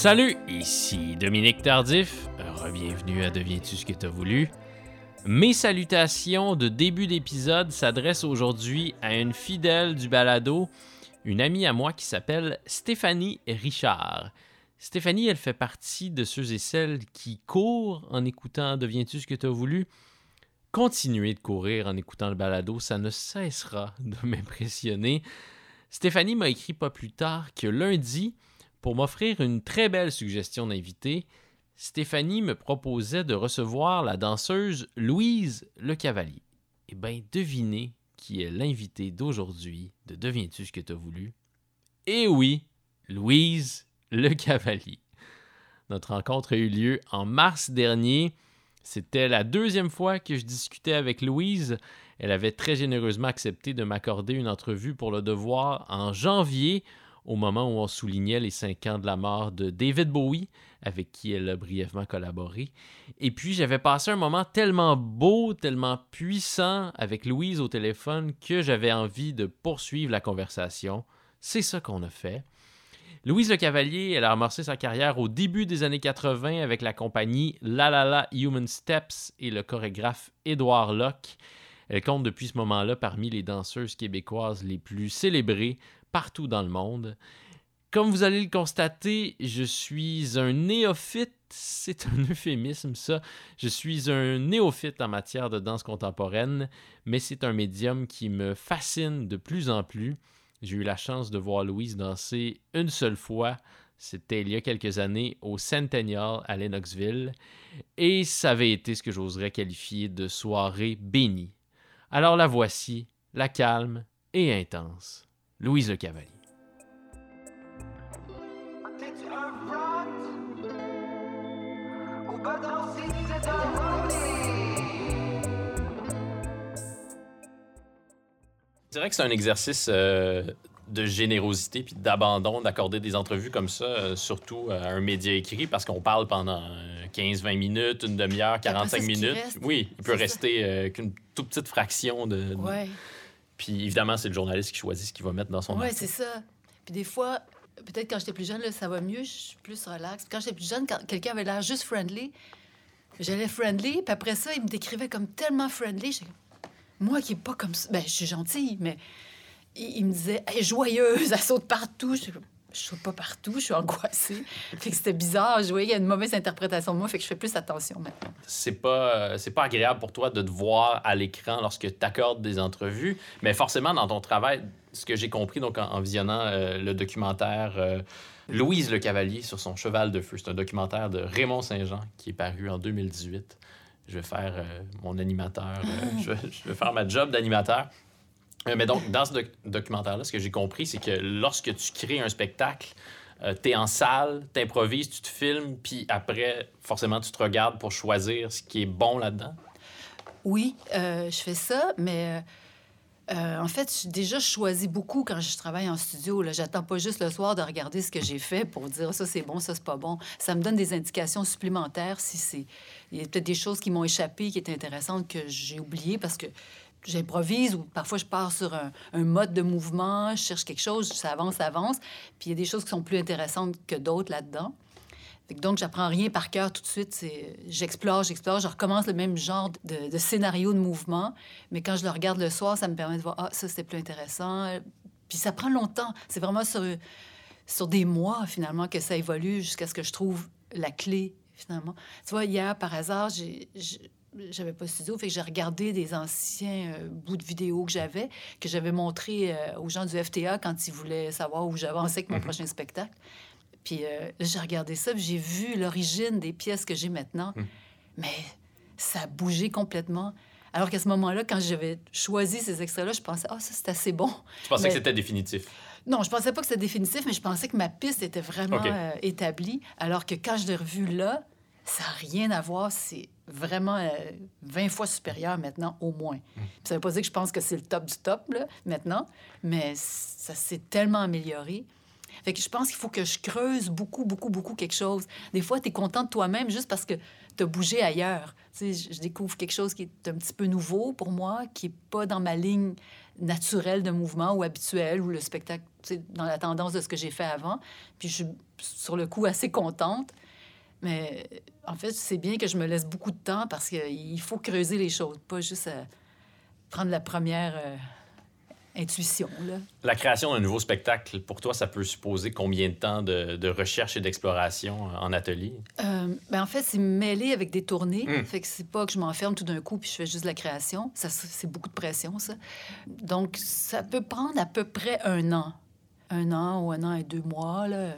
Salut, ici Dominique Tardif. Bienvenue à Deviens-tu ce que t'as voulu? Mes salutations de début d'épisode s'adressent aujourd'hui à une fidèle du balado, une amie à moi qui s'appelle Stéphanie Richard. Stéphanie, elle fait partie de ceux et celles qui courent en écoutant Deviens-tu ce que tu as voulu? Continuez de courir en écoutant le balado, ça ne cessera de m'impressionner. Stéphanie m'a écrit pas plus tard que lundi, pour m'offrir une très belle suggestion d'invité, Stéphanie me proposait de recevoir la danseuse Louise Le Cavalier. Eh bien, devinez qui est l'invité d'aujourd'hui de Deviens-tu ce que tu as voulu? Eh oui, Louise Le Cavalier. Notre rencontre a eu lieu en mars dernier. C'était la deuxième fois que je discutais avec Louise. Elle avait très généreusement accepté de m'accorder une entrevue pour le devoir en janvier au moment où on soulignait les cinq ans de la mort de David Bowie, avec qui elle a brièvement collaboré. Et puis j'avais passé un moment tellement beau, tellement puissant avec Louise au téléphone que j'avais envie de poursuivre la conversation. C'est ça qu'on a fait. Louise Le Cavalier, elle a amorcé sa carrière au début des années 80 avec la compagnie La La La Human Steps et le chorégraphe Édouard Locke. Elle compte depuis ce moment-là parmi les danseuses québécoises les plus célébrées, partout dans le monde. Comme vous allez le constater, je suis un néophyte, c'est un euphémisme ça, je suis un néophyte en matière de danse contemporaine, mais c'est un médium qui me fascine de plus en plus. J'ai eu la chance de voir Louise danser une seule fois, c'était il y a quelques années au Centennial à Lennoxville, et ça avait été ce que j'oserais qualifier de soirée bénie. Alors la voici, la calme et intense. Louise Le Cavalier. Je dirais que c'est un exercice euh, de générosité puis d'abandon d'accorder des entrevues comme ça, euh, surtout à un média écrit, parce qu'on parle pendant 15-20 minutes, une demi-heure, 45 minutes. oui, il peut rester euh, qu'une toute petite fraction de. Puis évidemment, c'est le journaliste qui choisit ce qu'il va mettre dans son Oui, c'est ça. Puis des fois, peut-être quand j'étais plus jeune, là, ça va mieux, je suis plus relax. Quand j'étais plus jeune, quand quelqu'un avait l'air juste friendly, j'allais friendly, puis après ça, il me décrivait comme tellement friendly. Moi qui est pas comme ça, ben, je suis gentille, mais il, me disait, elle est joyeuse, elle saute partout. Je je suis pas partout, je suis angoissée. fait que c'était bizarre. Je voyais qu'il y a une mauvaise interprétation de moi, fait que je fais plus attention maintenant. C'est pas, euh, c'est pas agréable pour toi de te voir à l'écran lorsque tu accordes des entrevues, mais forcément, dans ton travail, ce que j'ai compris donc en, visionnant euh, le documentaire euh, Louise Le Cavalier sur son cheval de feu, c'est un documentaire de Raymond Saint-Jean qui est paru en 2018. Je vais faire mon animateur, je, je vais faire ma job d'animateur. Euh, mais donc, dans ce documentaire-là, ce que j'ai compris, c'est que lorsque tu crées un spectacle, euh, tu es en salle, tu improvises, tu te filmes, puis après, forcément, tu te regardes pour choisir ce qui est bon là-dedans? Oui, euh, je fais ça, mais en fait, déjà, je choisis beaucoup quand je travaille en studio. J'attends pas juste le soir de regarder ce que j'ai fait pour dire ça c'est bon, ça c'est pas bon. Ça me donne des indications supplémentaires si c'est. Il y a peut-être des choses qui m'ont échappé, qui étaient intéressantes, que j'ai oubliées parce que j'improvise ou parfois je pars sur un, mode de mouvement, je cherche quelque chose, ça avance, ça avance. Puis il y a des choses qui sont plus intéressantes que d'autres là-dedans. Donc, j'apprends rien par cœur tout de suite. J'explore, j'explore, je recommence le même genre de, scénario de mouvement. Mais quand je le regarde le soir, ça me permet de voir, ah, ça, c'était plus intéressant. Puis ça prend longtemps. C'est vraiment sur, sur des mois, finalement, que ça évolue jusqu'à ce que je trouve la clé, finalement. Tu vois, hier, par hasard, j'ai j'avais pas de studio, fait que j'ai regardé des anciens euh, bouts de vidéos que j'avais, que j'avais montré euh, aux gens du FTA quand ils voulaient savoir où j'avançais avec mon mhm. prochain spectacle. Puis euh, j'ai regardé ça, j'ai vu l'origine des pièces que j'ai maintenant, mhm. mais ça a bougé complètement. Alors qu'à ce moment-là, quand j'avais choisi ces extraits-là, je pensais, ah, ça, c'est assez bon. Je pensais que c'était définitif? Non, je pensais pas que c'était définitif, mais je pensais que ma piste était vraiment établie. Alors que quand je l'ai revu là, ça n'a rien à voir. C'est vraiment 20 euh, fois supérieur maintenant, au moins. Mm. Ça ne veut pas dire que je pense que c'est le top du top, là, maintenant, mais ça s'est tellement amélioré. Fait que je pense qu'il faut que je creuse beaucoup, beaucoup, beaucoup quelque chose. Des fois, tu es content de toi-même juste parce que tu as bougé ailleurs. Tu sais, je découvre quelque chose qui est un petit peu nouveau pour moi, qui n'est pas dans ma ligne naturel de mouvement ou habituel ou le spectacle dans la tendance de ce que j'ai fait avant. Puis je suis sur le coup assez contente. Mais en fait, c'est bien que je me laisse beaucoup de temps parce qu'il faut creuser les choses, pas juste prendre la première euh, intuition. Là. La création d'un nouveau spectacle, pour toi, ça peut supposer combien de temps de, recherche et d'exploration euh, en atelier? Euh, ben en fait, c'est mêlé avec des tournées. Hmm. Fait que c'est pas que je m'enferme tout d'un coup puis je fais juste la création. Ça, c'est beaucoup de pression, ça. Donc, ça peut prendre à peu près un an. Un an ou un an et deux mois, là,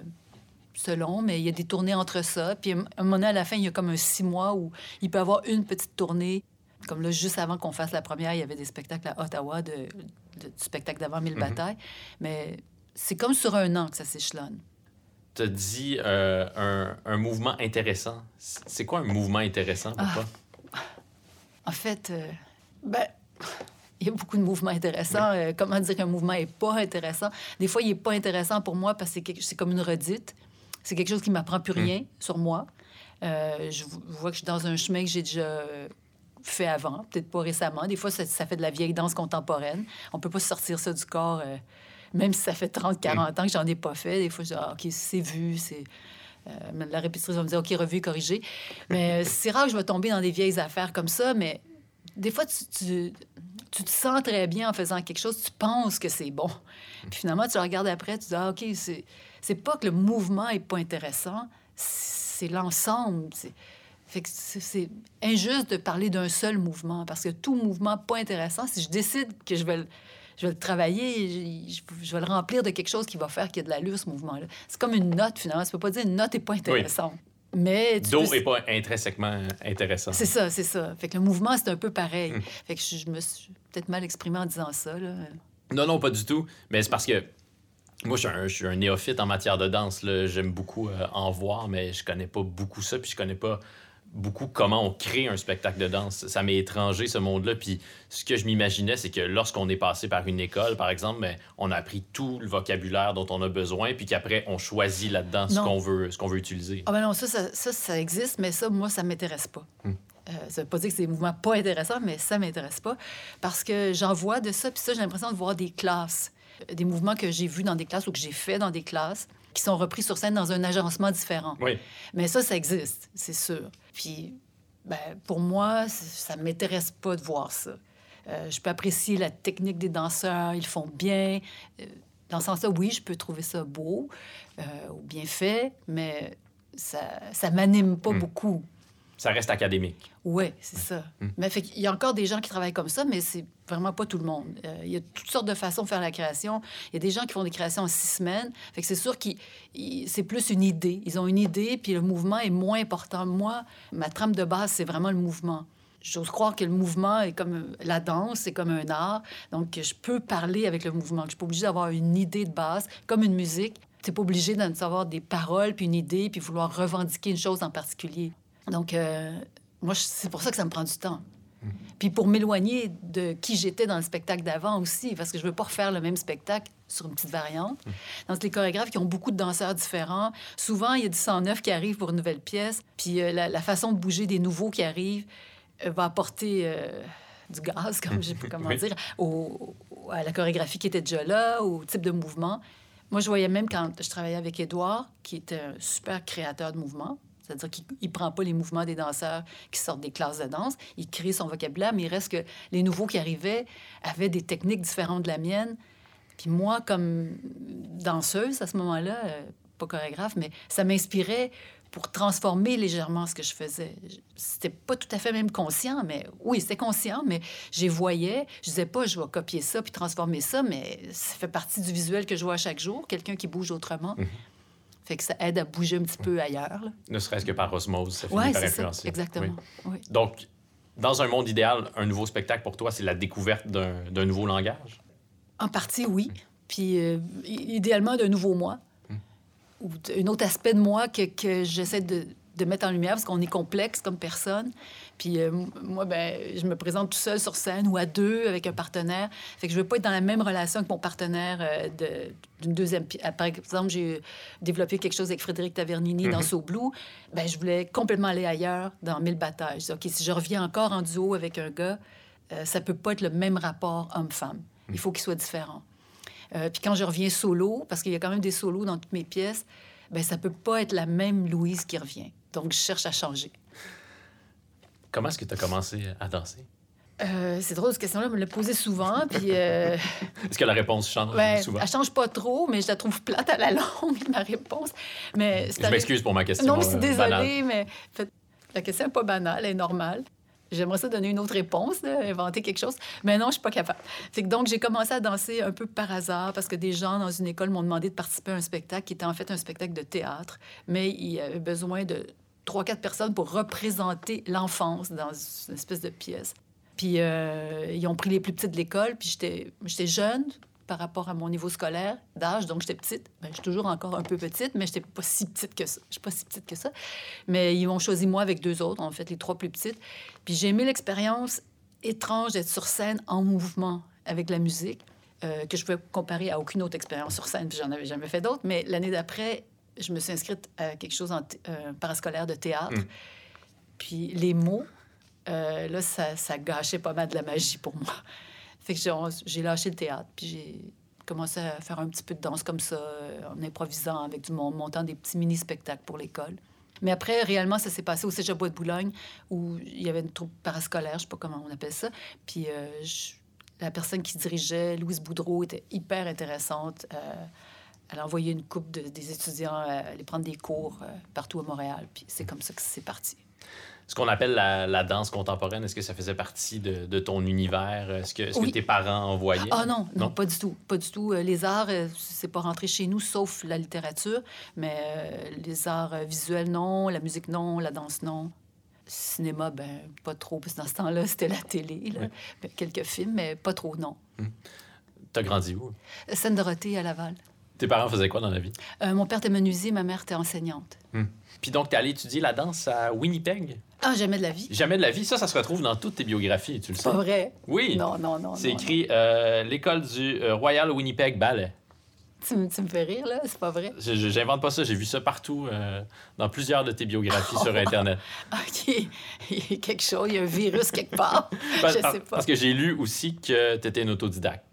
selon, mais il y a des tournées entre ça. Puis, à un moment donné, à la fin, il y a comme un six mois où il peut y avoir une petite tournée. Comme là, juste avant qu'on fasse la première, il y avait des spectacles à Ottawa de, du spectacle d'avant Mille mhm. batailles. Mais c'est comme sur un an que ça s'échelonne. Tu as dit euh, un, un, mouvement intéressant. C'est quoi un mouvement intéressant pour ah. toi? En fait, euh, ben, il y a beaucoup de mouvements intéressants. Euh, comment dire qu'un mouvement n'est pas intéressant? Des fois, il n'est pas intéressant pour moi parce que c'est comme une redite. C'est quelque chose qui m'apprend plus rien mm. sur moi. je vois que je suis dans un chemin que j'ai déjà fait avant, peut-être pas récemment. Des fois, ça, fait de la vieille danse contemporaine. On peut pas sortir ça du corps, euh, même si ça fait 30, 40 ans que j'en ai pas fait. Des fois, je dis, ah, OK, c'est vu, c'est... Euh, la répétitrice va me dire, OK, revu, corrigé. Mais euh, c'est rare que je vais tomber dans des vieilles affaires comme ça, mais des fois, tu, tu, te sens très bien en faisant quelque chose, tu penses que c'est bon. Puis finalement, tu regardes après, tu dis, ah, OK, c'est pas que le mouvement est pas intéressant, c'est l'ensemble. C'est injuste de parler d'un seul mouvement parce que tout mouvement pas intéressant, si je décide que je vais le, je vais le travailler, je, vais le remplir de quelque chose qui va faire qu'il y a de l'allure, ce mouvement-là. C'est comme une note, finalement. Tu peux pas dire une note n'est pas intéressante. Mais Do n'est pas intrinsèquement intéressant. C'est ça, c'est ça. Fait que le mouvement, c'est un peu pareil. Hmm. Fait que je, me suis peut-être mal exprimé en disant ça. Là. Non, non, pas du tout. Mais c'est parce que moi, je suis, un, néophyte en matière de danse. J'aime beaucoup euh, en voir, mais je connais pas beaucoup ça. Puis je connais pas beaucoup comment on crée un spectacle de danse. Ça m'est étranger, ce monde-là. Puis ce que je m'imaginais, c'est que lorsqu'on est passé par une école, par exemple, ben, on a appris tout le vocabulaire dont on a besoin, puis qu'après, on choisit là-dedans ce qu'on veut, qu'on veut utiliser. Ah ben non, ça, ça, ça, existe, mais ça, moi, ça m'intéresse pas. Hmm. Euh, ça veut pas dire que c'est des mouvements pas intéressants, mais ça m'intéresse pas. Parce que j'en vois de ça, puis ça, j'ai l'impression de voir des classes. Des mouvements que j'ai vus dans des classes ou que j'ai fait dans des classes qui sont repris sur scène dans un agencement différent. Oui. Mais ça, ça existe, c'est sûr. Puis, ben, pour moi, ça ne m'intéresse pas de voir ça. Euh, je peux apprécier la technique des danseurs, ils font bien. Euh, dans ce sens-là, oui, je peux trouver ça beau euh, ou bien fait, mais ça ne m'anime pas hmm. beaucoup ça reste académique. Oui, c'est ça. Mm. Mais fait il y a encore des gens qui travaillent comme ça, mais c'est vraiment pas tout le monde. Euh, il y a toutes sortes de façons de faire la création. Il y a des gens qui font des créations en six semaines. Fait que c'est sûr que c'est plus une idée. Ils ont une idée, puis le mouvement est moins important. Moi, ma trame de base, c'est vraiment le mouvement. J'ose croire que le mouvement est comme la danse, c'est comme un art. Donc, je peux parler avec le mouvement. Je suis pas obligée d'avoir une idée de base, comme une musique. Tu n'es pas obligé de savoir des paroles, puis une idée, puis vouloir revendiquer une chose en particulier. Donc, euh, moi, c'est pour ça que ça me prend du temps. Puis pour m'éloigner de qui j'étais dans le spectacle d'avant aussi, parce que je veux pas refaire le même spectacle sur une petite variante. Donc, les chorégraphes qui ont beaucoup de danseurs différents, souvent, il y a du 109 qui arrive pour une nouvelle pièce, puis euh, la, façon de bouger des nouveaux qui arrivent euh, va apporter du gaz, comme je pas comment dire, au, à la chorégraphie qui était déjà là, au type de mouvement. Moi, je voyais même quand je travaillais avec Édouard, qui était un super créateur de mouvement, c'est-à-dire qu'il ne prend pas les mouvements des danseurs qui sortent des classes de danse. Il crée son vocabulaire, mais il reste que les nouveaux qui arrivaient avaient des techniques différentes de la mienne. Puis moi, comme danseuse à ce moment-là, euh, pas chorégraphe, mais ça m'inspirait pour transformer légèrement ce que je faisais. C'était pas tout à fait même conscient, mais oui, c'était conscient, mais j'y voyais. Je disais pas, je vais copier ça puis transformer ça, mais ça fait partie du visuel que je vois chaque jour, quelqu'un qui bouge autrement. Mhm. Fait que ça aide à bouger un petit peu ailleurs. Ne serait-ce que par osmose, ça finit par influencer. Ça, exactement. Donc, dans un monde idéal, un nouveau spectacle pour toi, c'est la découverte d'un nouveau langage? En partie, oui. Puis, euh, idéalement, d'un nouveau moi. Hmm. Ou un autre aspect de moi que, que j'essaie de, de mettre en lumière parce qu'on est complexe comme personne. Puis euh, moi, ben, je me présente tout seul sur scène ou à deux avec un partenaire. Fait que je veux pas être dans la même relation que mon partenaire euh, d'une deuxième... Par exemple, j'ai développé quelque chose avec Frédéric Tavernini dans mhm. So Blue. Ben, je voulais complètement aller ailleurs dans Mille batailles. OK, si je reviens encore en duo avec un gars, euh, ça peut pas être le même rapport homme-femme. Il faut qu'il soit différent. Euh, puis quand je reviens solo, parce qu'il y a quand même des solos dans toutes mes pièces, ben ça peut pas être la même Louise qui revient. Donc, je cherche à changer. Comment est-ce que tu as commencé à danser? Euh, c'est drôle, cette question-là, me l'a posée souvent. Puis, euh, Est-ce que la réponse change ben, souvent? elle change pas trop, mais je la trouve plate à la longue, ma réponse. Mais Je m'excuse pour ma question. Non, mais c'est euh, désolée, mais en fait, la question n'est pas banale, elle est normale. J'aimerais ça donner une autre réponse, inventer quelque chose, mais non, je suis pas capable. Fait que donc, j'ai commencé à danser un peu par hasard parce que des gens dans une école m'ont demandé de participer à un spectacle qui était en fait un spectacle de théâtre, mais il y avait besoin de trois, quatre personnes pour représenter l'enfance dans une espèce de pièce. Puis euh, ils ont pris les plus petites de l'école, puis j'étais jeune par rapport à mon niveau scolaire d'âge, donc j'étais petite. Ben, je suis toujours encore un peu petite, mais j'étais pas si petite que ça. Je suis pas si petite que ça. Mais ils m'ont choisi moi avec deux autres, en fait, les trois plus petites. Puis j'ai aimé l'expérience étrange d'être sur scène en mouvement avec la musique, euh, que je pouvais comparer à aucune autre expérience sur scène, puis j'en avais jamais fait d'autres. Mais l'année d'après, je me suis inscrite à quelque chose en euh, parascolaire de théâtre. Mm. Puis les mots, euh, là, ça, ça gâchait pas mal de la magie pour moi. Fait que j'ai, lâché le théâtre, puis j'ai commencé à faire un petit peu de danse comme ça, euh, en improvisant avec du monde, montant des petits mini-spectacles pour l'école. Mais après, réellement, ça s'est passé au Cégep Bois de Boulogne, où il y avait une troupe parascolaire, je sais pas comment on appelle ça. Puis euh, la personne qui dirigeait, Louise Boudreau, était hyper intéressante. Euh, elle a envoyé une couple de, des étudiants aller prendre des cours partout à Montréal. Puis c'est comme ça que c'est parti. Ce qu'on appelle la, la danse contemporaine, est-ce que ça faisait partie de, de ton univers? Est-ce que, tes parents envoyaient? Ah non, non, Non? pas du tout. Pas du tout. Euh, Les arts, euh, c'est pas rentré chez nous, sauf la littérature. Mais euh, les arts visuels, non. La musique, non. La danse, non. Cinéma, ben pas trop, parce que dans ce temps-là, c'était la télé. là. Oui. Ben, quelques films, mais pas trop, non. T'as grandi où? Seine-Dorothée à Laval. Tes parents faisaient quoi dans la vie? Euh, mon père était menuisier, ma mère était enseignante. Puis donc, t'es allé étudier la danse à Winnipeg? Ah, jamais de la vie. Jamais de la vie. Ça, ça se retrouve dans toutes tes biographies, tu le sais. Pas vrai. Oui. Non, non, non. C'est écrit euh, l'école du euh, Royal Winnipeg Ballet. Tu, me- tu me fais rire, là? C'est pas vrai? J'invente pas ça, j'ai vu ça partout euh, dans plusieurs de tes biographies sur Internet. OK. Il y a quelque chose, il y a un virus quelque part. Parce, Je sais pas. parce que j'ai lu aussi que tu étais une autodidacte.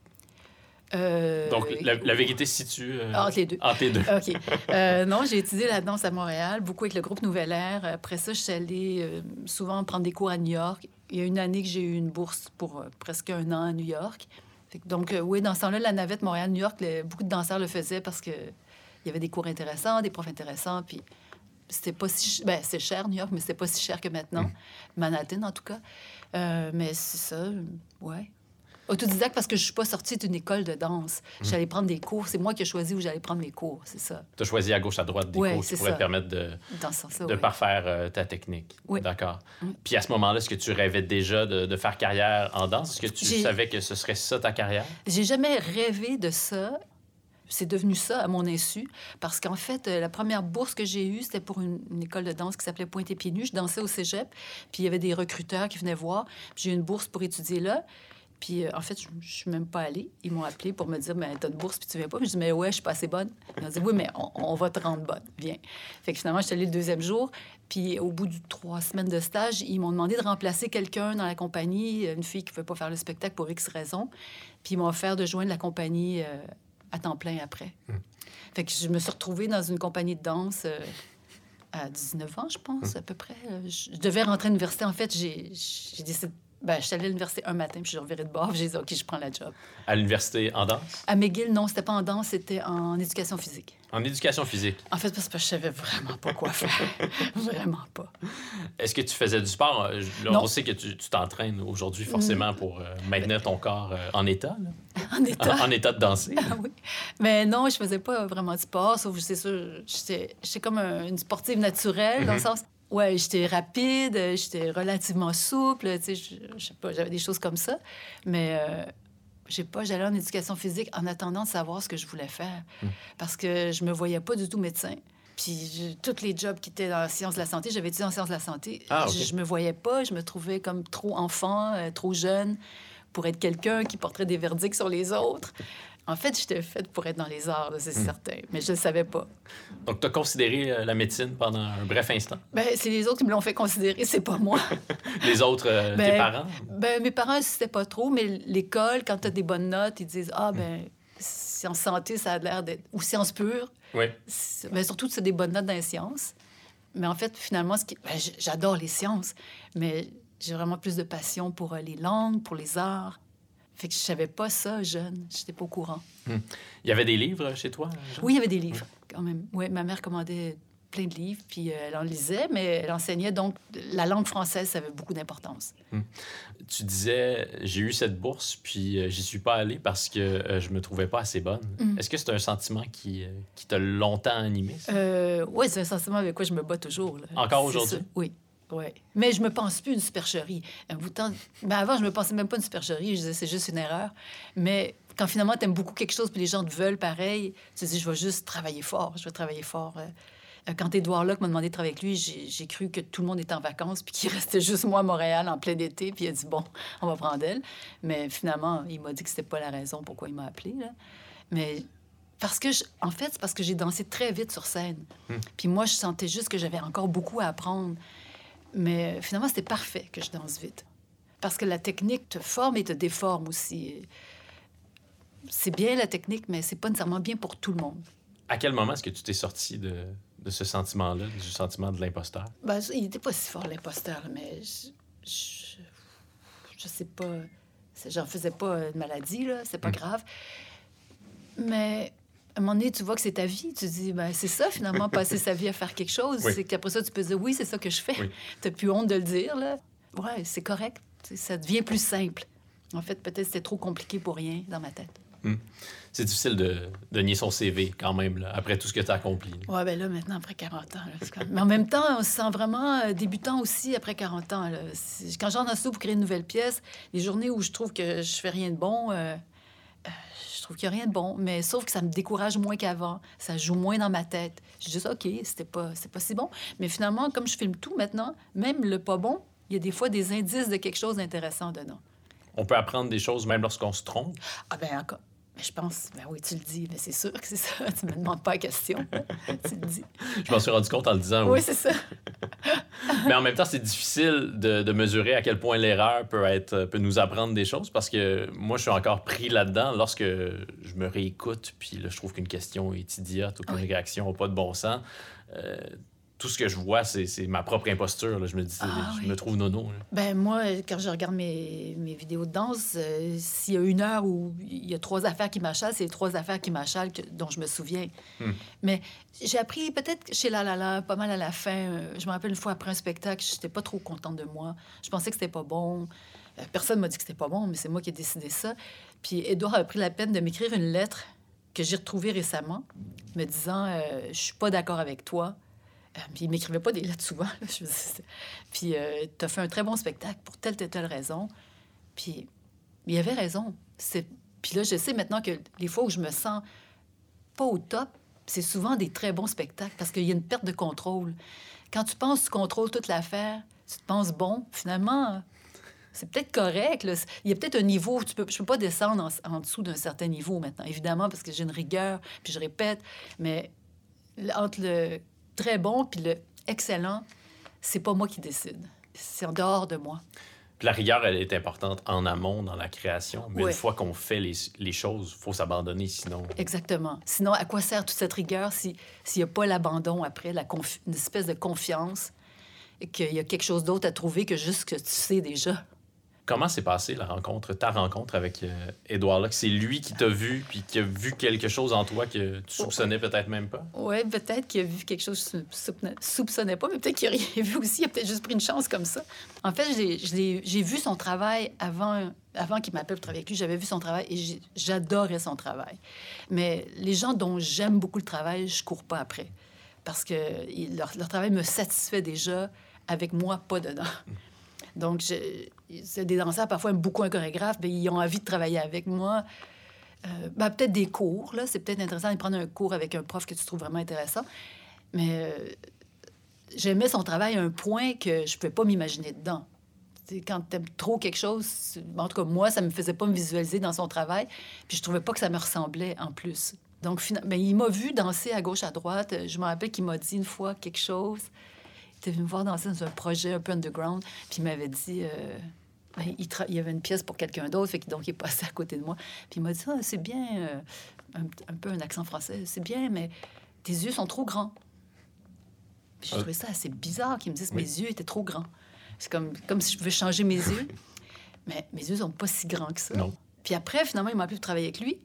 Euh, Donc, la, la vérité se situe euh, Entre les deux. entre les deux. OK. Euh, non, j'ai étudié la danse à Montréal, beaucoup avec le groupe Nouvelle Air. Après ça, je suis allée souvent prendre des cours à New York. Il y a une année que j'ai eu une bourse pour presque un an à New York. Donc, oui, dans ce temps-là, la navette Montréal-New York, le- beaucoup de danseurs le faisaient parce que il y avait des cours intéressants, des profs intéressants, puis c'était pas si... Ben, c'est cher, New York, mais c'était pas si cher que maintenant. Manhattan, en tout cas. Mais c'est ça, ouais. Autodidacte parce que je suis pas sortie d'une école de danse. J'allais prendre des cours. C'est moi qui ai choisi où j'allais prendre mes cours, c'est ça. Tu as choisi à gauche, à droite des Ouais, cours qui pourraient te permettre de, Dans ce sens-là, de oui. parfaire euh, ta technique. Oui. D'accord. Mm. Puis à ce moment-là, est-ce que tu rêvais déjà de, de faire carrière en danse? Est-ce que tu savais que ce serait ça ta carrière? J'ai jamais rêvé de ça. C'est devenu ça à mon insu. Parce qu'en fait, euh, la première bourse que j'ai eue, c'était pour une, une école de danse qui s'appelait Pointe Pieds Nus. Je dansais au cégep. Puis il y avait des recruteurs qui venaient voir. Puis J'ai eu une bourse pour étudier là. Puis euh, en fait, je, je suis même pas allée. Ils m'ont appelé pour me dire mais t'as une bourse puis tu viens pas. Puis je dis mais ouais, je suis pas assez bonne. Ils m'ont dit oui, mais on, on va te rendre bonne. Viens. Fait que finalement, je suis allée le deuxième jour. Puis au bout de trois semaines de stage, ils m'ont demandé de remplacer quelqu'un dans la compagnie, une fille qui ne pouvait pas faire le spectacle pour X raisons. Puis ils m'ont offert de joindre la compagnie euh, à temps plein après. Fait que je me suis retrouvée dans une compagnie de danse euh, à 19 ans, je pense, à peu près. Euh, Je devais rentrer à l'université. En fait, j'ai décidé... Ben, je suis allée à l'université un matin, puis je suis revirée de bord. J'ai dit, OK, je prends la job. À l'université en danse? À McGill, non, c'était pas en danse, c'était en éducation physique. En éducation physique. En fait, parce que je savais vraiment pas quoi faire. vraiment pas. Est-ce que tu faisais du sport? Euh, là, on sait que tu t'entraînes aujourd'hui forcément pour euh, maintenir ton corps euh, en état, là. En état. en, en état de danser. Ah oui. Mais non, je faisais pas vraiment de sport, sauf que c'est sûr, j'étais comme un- une sportive naturelle, dans le sens. Ouais, j'étais rapide, j'étais relativement souple, tu sais, je, je sais pas, j'avais des choses comme ça. Mais euh, j'ai pas, j'allais en éducation physique en attendant de savoir ce que je voulais faire. Parce que je me voyais pas du tout médecin. Puis je- tous les jobs qui étaient dans la science de la santé, j'avais étudié en sciences de la santé. Ah, je, je me voyais pas, je me trouvais comme trop enfant, euh, trop jeune pour être quelqu'un qui porterait des verdicts sur les autres. En fait, j'étais faite pour être dans les arts, c'est Hmm. certain, mais je ne savais pas. Donc, tu as considéré euh, la médecine pendant un bref instant? Ben, c'est les autres qui me l'ont fait considérer, c'est pas moi. Les autres, euh, tes Ben, parents? Ben, mes parents n'insistaient pas trop, mais l'école, quand tu as des bonnes notes, ils disent Ah, ben, sciences santé, ça a l'air d'être. ou sciences pures. Oui. C'est- Ben, surtout, c'est des bonnes notes dans les sciences. Mais en fait, finalement, ce qui... ben, j'adore les sciences, mais j'ai vraiment plus de passion pour euh, les langues, pour les arts. Fait que je savais pas ça jeune, j'étais pas au courant. Il y avait des livres chez toi? Jean? Oui, il y avait des livres, quand même. Oui, ma mère commandait plein de livres, puis euh, elle en lisait, mais elle enseignait, donc la langue française, ça avait beaucoup d'importance. Tu disais, j'ai eu cette bourse, puis euh, j'y suis pas allé parce que euh, je me trouvais pas assez bonne. Est-ce que c'est un sentiment qui, euh, qui t'a longtemps animé? Euh, oui, c'est un sentiment avec quoi je me bats toujours. là. Encore aujourd'hui? Oui. Oui. Mais je me pense plus une supercherie. Un bout de temps... Mais avant, je me pensais même pas une supercherie. Je disais, c'est juste une erreur. Mais quand finalement, tu aimes beaucoup quelque chose puis les gens te veulent pareil, tu te dis, je vais juste travailler fort. Je vais travailler fort. Euh, Quand Édouard Locke m'a demandé de travailler avec lui, j'ai cru que tout le monde était en vacances puis qu'il restait juste moi à Montréal en plein été. Puis il a dit, bon, on va prendre elle. Mais finalement, il m'a dit que c'était pas la raison pourquoi il m'a appelé. Là. Mais parce que, je- en fait, c'est parce que j'ai dansé très vite sur scène. Puis moi, je sentais juste que j'avais encore beaucoup à apprendre. Mais finalement, c'était parfait que je danse vite. Parce que la technique te forme et te déforme aussi. C'est bien la technique, mais c'est pas nécessairement bien pour tout le monde. À quel moment est-ce que tu t'es sorti de, de ce sentiment-là, du sentiment de l'imposteur? Ben, il était pas si fort, l'imposteur, mais je, je, je sais pas. J'en faisais pas une maladie, là, c'est pas Mm. grave. Mais un moment donné, tu vois que c'est ta vie. Tu dis, ben, c'est ça, finalement, passer sa vie à faire quelque chose. Oui. C'est qu'après ça, tu peux dire, oui, c'est ça que je fais. Oui. T'as plus honte de le dire, là. Ouais, c'est correct. Tu Ça devient plus simple. En fait, peut-être c'était trop compliqué pour rien dans ma tête. C'est difficile de, de nier son CV quand même, là, après tout ce que tu as accompli. là. Ouais, ben là, maintenant, après 40 ans. là, Mais en même temps, on se sent vraiment euh, débutant aussi après 40 ans. là. Quand j'en studio pour créer une nouvelle pièce, les journées où je trouve que je fais rien de bon, euh, euh, je trouve qu'il n'y a rien de bon. Mais sauf que ça me décourage moins qu'avant. Ça joue moins dans ma tête. Je dis, OK, c'était pas, pas si bon. Mais finalement, comme je filme tout maintenant, même le pas bon, il y a des fois des indices de quelque chose d'intéressant dedans. On peut apprendre des choses même lorsqu'on se trompe? Ah ben encore. Mais je pense, ben oui, tu le dis, mais c'est sûr que c'est ça. Tu me demandes pas la question. tu le dis. Je m'en suis rendu compte en le disant. Oui, oui. c'est ça. Mais en même temps, c'est difficile de, de mesurer à quel point l'erreur peut, être, peut nous apprendre des choses parce que moi, je suis encore pris là-dedans lorsque je me réécoute puis là, je trouve qu'une question est idiote ou qu'une Oui. réaction n'a pas de bon sens. Euh, tout ce que je vois, c'est ma propre imposture. là. Je me dis, Ah, je oui. me trouve nono. là. Ben moi, quand je regarde mes, mes vidéos de danse, euh, s'il y a une heure où il y a trois affaires qui m'achalent, c'est les trois affaires qui m'achalent dont je me souviens. Hmm. Mais j'ai appris peut-être chez La La La, pas mal à la fin. euh, je me rappelle une fois après un spectacle, j'étais pas trop contente de moi. Je pensais que c'était pas bon. Euh, personne m'a dit que c'était pas bon, mais c'est moi qui ai décidé ça. Puis Édouard a pris la peine de m'écrire une lettre que j'ai retrouvée récemment, me disant euh, Je suis pas d'accord avec toi. Euh, puis il m'écrivait pas des lettres souvent. je disais, puis euh, tu as fait un très bon spectacle pour telle, telle, telle raison. Puis il avait raison. Puis là, je sais maintenant que les fois où je me sens pas au top, c'est souvent des très bons spectacles parce qu'il y a une perte de contrôle. Quand tu penses que tu contrôles toute l'affaire, tu te penses bon, finalement, c'est peut-être correct. Il y a peut-être un niveau, tu peux, je peux pas descendre en, dessous d'un certain niveau maintenant, évidemment, parce que j'ai une rigueur, puis je répète, mais entre le très bon puis le excellent, c'est pas moi qui décide. C'est en dehors de moi. Puis la rigueur, elle est importante en amont dans la création. Mais une fois qu'on fait les, les choses, il faut s'abandonner, sinon. Exactement. Sinon, à quoi sert toute cette rigueur si- s'il n'y a pas l'abandon après, la confi- une espèce de confiance, et qu'il y a quelque chose d'autre à trouver que juste ce que tu sais déjà? Comment s'est passée la rencontre, ta rencontre avec euh, Édouard Locke? C'est lui qui t'a vu, puis qui a vu quelque chose en toi que tu soupçonnais peut-être même pas? Oui, peut-être qu'il a vu quelque chose que je soupçonnais- soupçonnais pas, mais peut-être qu'il a rien vu aussi. Il a peut-être juste pris une chance comme ça. En fait, j'ai- vu son travail avant, avant qu'il m'appelle pour travailler avec lui. J'avais vu son travail et j'adorais son travail. Mais les gens dont j'aime beaucoup le travail, je cours pas après. Parce que leur, leur travail me satisfait déjà, avec moi, pas dedans. Donc, je- c'est des danseurs, parfois, aiment beaucoup un chorégraphe, mais ils ont envie de travailler avec moi. Euh, ben, peut-être des cours, là. C'est peut-être intéressant de prendre un cours avec un prof que tu trouves vraiment intéressant. Mais euh, j'aimais son travail à un point que je ne pouvais pas m'imaginer dedans. quand tu aimes trop quelque chose, en tout cas, moi, ça me faisait pas me visualiser dans son travail. Puis je trouvais pas que ça me ressemblait en plus. Donc, ben, il m'a vu danser à gauche, à droite. Je me rappelle qu'il m'a dit une fois quelque chose. Il était venu me voir danser dans un projet un peu underground. Puis il m'avait dit. Euh, il, il, y avait une pièce pour quelqu'un d'autre, donc il est passé à côté de moi. Puis il m'a dit ah, c'est bien, euh, un, peu un accent français, c'est bien, mais tes yeux sont trop grands. Puis j'ai ah. trouvé ça assez bizarre qu'il me dise que mes yeux étaient trop grands. C'est comme, comme si je pouvais changer mes yeux. Mais mes yeux sont pas si grands que ça. Puis après, finalement, il m'a appelé travailler avec lui.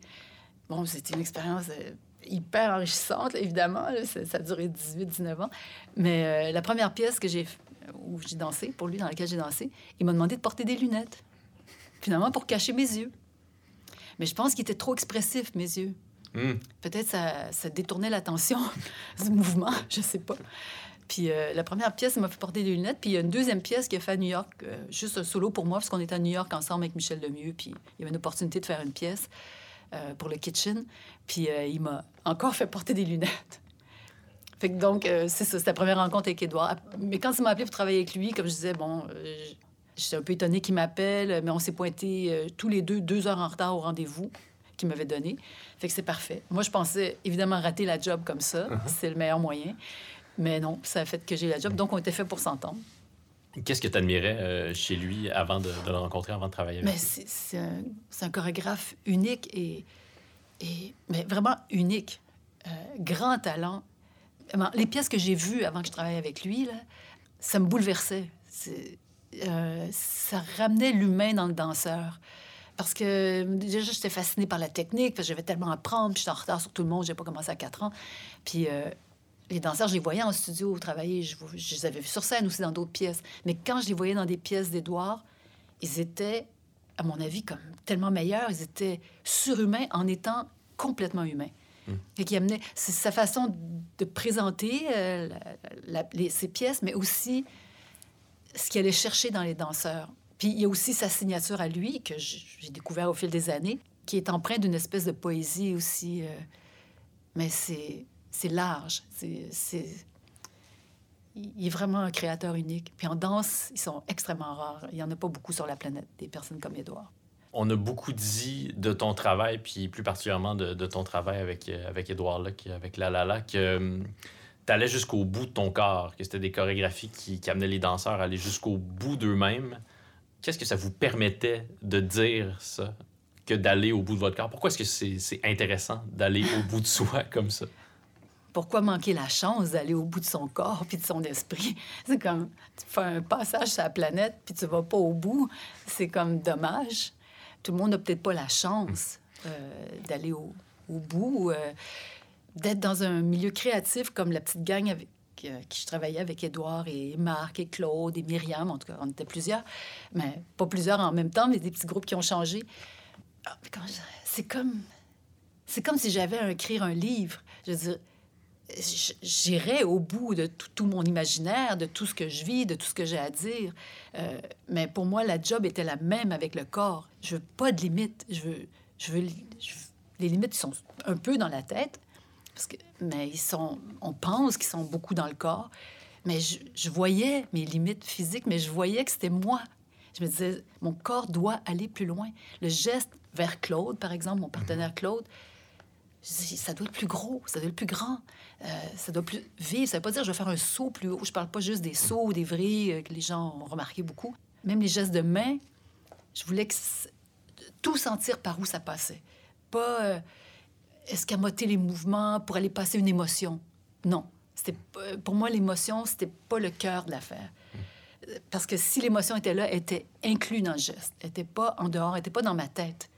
Bon, c'était une expérience euh, hyper enrichissante, évidemment. Ça, a duré 18-19 ans. Mais euh, la première pièce que j'ai où j'ai dansé, pour lui, dans laquelle j'ai dansé, il m'a demandé de porter des lunettes. Finalement, pour cacher mes yeux. Mais je pense qu'il était trop expressif, mes yeux. Hmm. Peut-être ça, ça détournait l'attention du mouvement, je sais pas. Puis euh, la première pièce, il m'a fait porter des lunettes. Puis il y a une deuxième pièce qui a fait à New York, euh, juste un solo pour moi, parce qu'on était à New York ensemble avec Michel Lemieux. Puis il y avait une opportunité de faire une pièce euh, pour le kitchen. Puis il m'a encore fait porter des lunettes. Fait que donc, c'est ça, c'était la première rencontre avec Édouard. Mais quand il m'a appelé pour travailler avec lui, comme je disais, bon, j'étais un peu étonnée qu'il m'appelle, mais on s'est pointé tous les deux, deux heures en retard au rendez-vous qu'il m'avait donné. Fait que c'est parfait. Moi, je pensais évidemment rater la job comme ça. Uh-huh. C'est le meilleur moyen. Mais non, ça a fait que j'ai la job. Donc, on était fait pour s'entendre. Qu'est-ce que tu admirais euh, chez lui avant de, le rencontrer, avant de travailler avec lui? C'est un, un, chorégraphe unique et, et mais vraiment unique. Euh, grand talent. Les pièces que j'ai vues avant que je travaille avec lui, ça me bouleversait. Euh, ça ramenait l'humain dans le danseur. Parce que déjà, j'étais fascinée par la technique, j'avais tellement à apprendre, j'étais en retard sur tout le monde, j'ai pas commencé à 4 ans. Puis les danseurs, je les voyais en studio travailler. Je, je les avais vus sur scène aussi dans d'autres pièces. Mais quand je les voyais dans des pièces d'Édouard, ils étaient, à mon avis, comme tellement meilleurs. Ils étaient surhumains en étant complètement humains. Et qui amenait... Sa façon de présenter euh, les, ces pièces, mais aussi ce qu'il allait chercher dans les danseurs. Puis il y a aussi sa signature à lui, que j'ai découvert au fil des années, qui est empreinte d'une espèce de poésie aussi. Euh, mais c'est c'est large. C'est, il est vraiment un créateur unique. Puis en danse, ils sont extrêmement rares. Il n'y en a pas beaucoup sur la planète, des personnes comme Édouard. On a beaucoup dit de ton travail, puis plus particulièrement de, ton travail avec, euh, avec Édouard, là, avec La La La, que hum, tu allais jusqu'au bout de ton corps, que c'était des chorégraphies qui, amenaient les danseurs à aller jusqu'au bout d'eux-mêmes. Qu'est-ce que ça vous permettait de dire ça, que d'aller au bout de votre corps? Pourquoi est-ce que c'est, c'est intéressant d'aller au bout de soi comme ça? pourquoi manquer la chance d'aller au bout de son corps puis de son esprit? C'est comme, tu fais un passage sur la planète puis tu vas pas au bout. C'est comme dommage. Tout le monde n'a peut-être pas la chance euh, d'aller au, bout, euh, d'être dans un milieu créatif comme la petite gang avec euh, qui je travaillais avec Édouard et Marc et Claude et Myriam. En tout cas, on était plusieurs, mais pas plusieurs en même temps, mais des petits groupes qui ont changé. Ah, c'est comme... C'est comme si j'avais à écrire un livre. Je veux dire, j'irai au bout de tout, mon imaginaire, de tout ce que je vis, de tout ce que j'ai à dire. Euh, mais pour moi, la job était la même avec le corps. Je veux pas de limites. Je veux, je veux, les limites sont un peu dans la tête, parce que, mais ils sont, on pense qu'ils sont beaucoup dans le corps. Mais je, je, voyais mes limites physiques, mais je voyais que c'était moi. Je me disais, mon corps doit aller plus loin. Le geste vers Claude, par exemple, mon partenaire Claude, ça doit être plus gros, ça doit être plus grand, euh, ça doit plus vivre. Ça veut pas dire que je vais faire un saut plus haut. Je parle pas juste des sauts ou des vrilles euh, que les gens ont remarqué beaucoup. Même les gestes de main, je voulais que tout sentir par où ça passait. Pas euh, escamoter les mouvements pour aller passer une émotion. Non. C'était pour moi l'émotion, c'était pas le cœur de l'affaire. Parce que si l'émotion était là, elle était inclue dans le geste. Elle était pas en dehors, elle était pas dans ma tête.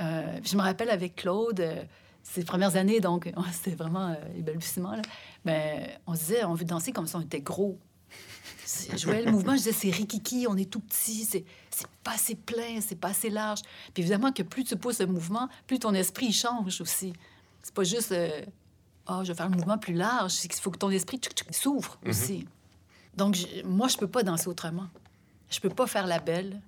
Euh, je me rappelle avec Claude, euh, ces premières années, donc c'était vraiment les balbutiements. Là. Mais on se disait, on veut danser comme si on était gros. Je voyais le mouvement, je disais, c'est rikiki, on est tout petit, c'est, pas assez plein, c'est pas assez large. Puis évidemment que plus tu pousses le mouvement, plus ton esprit change aussi. C'est pas juste, oh, je vais faire un mouvement plus large, c'est qu'il faut que ton esprit s'ouvre mm-hmm. aussi. Donc, moi, je peux pas danser autrement. Je peux pas faire la belle.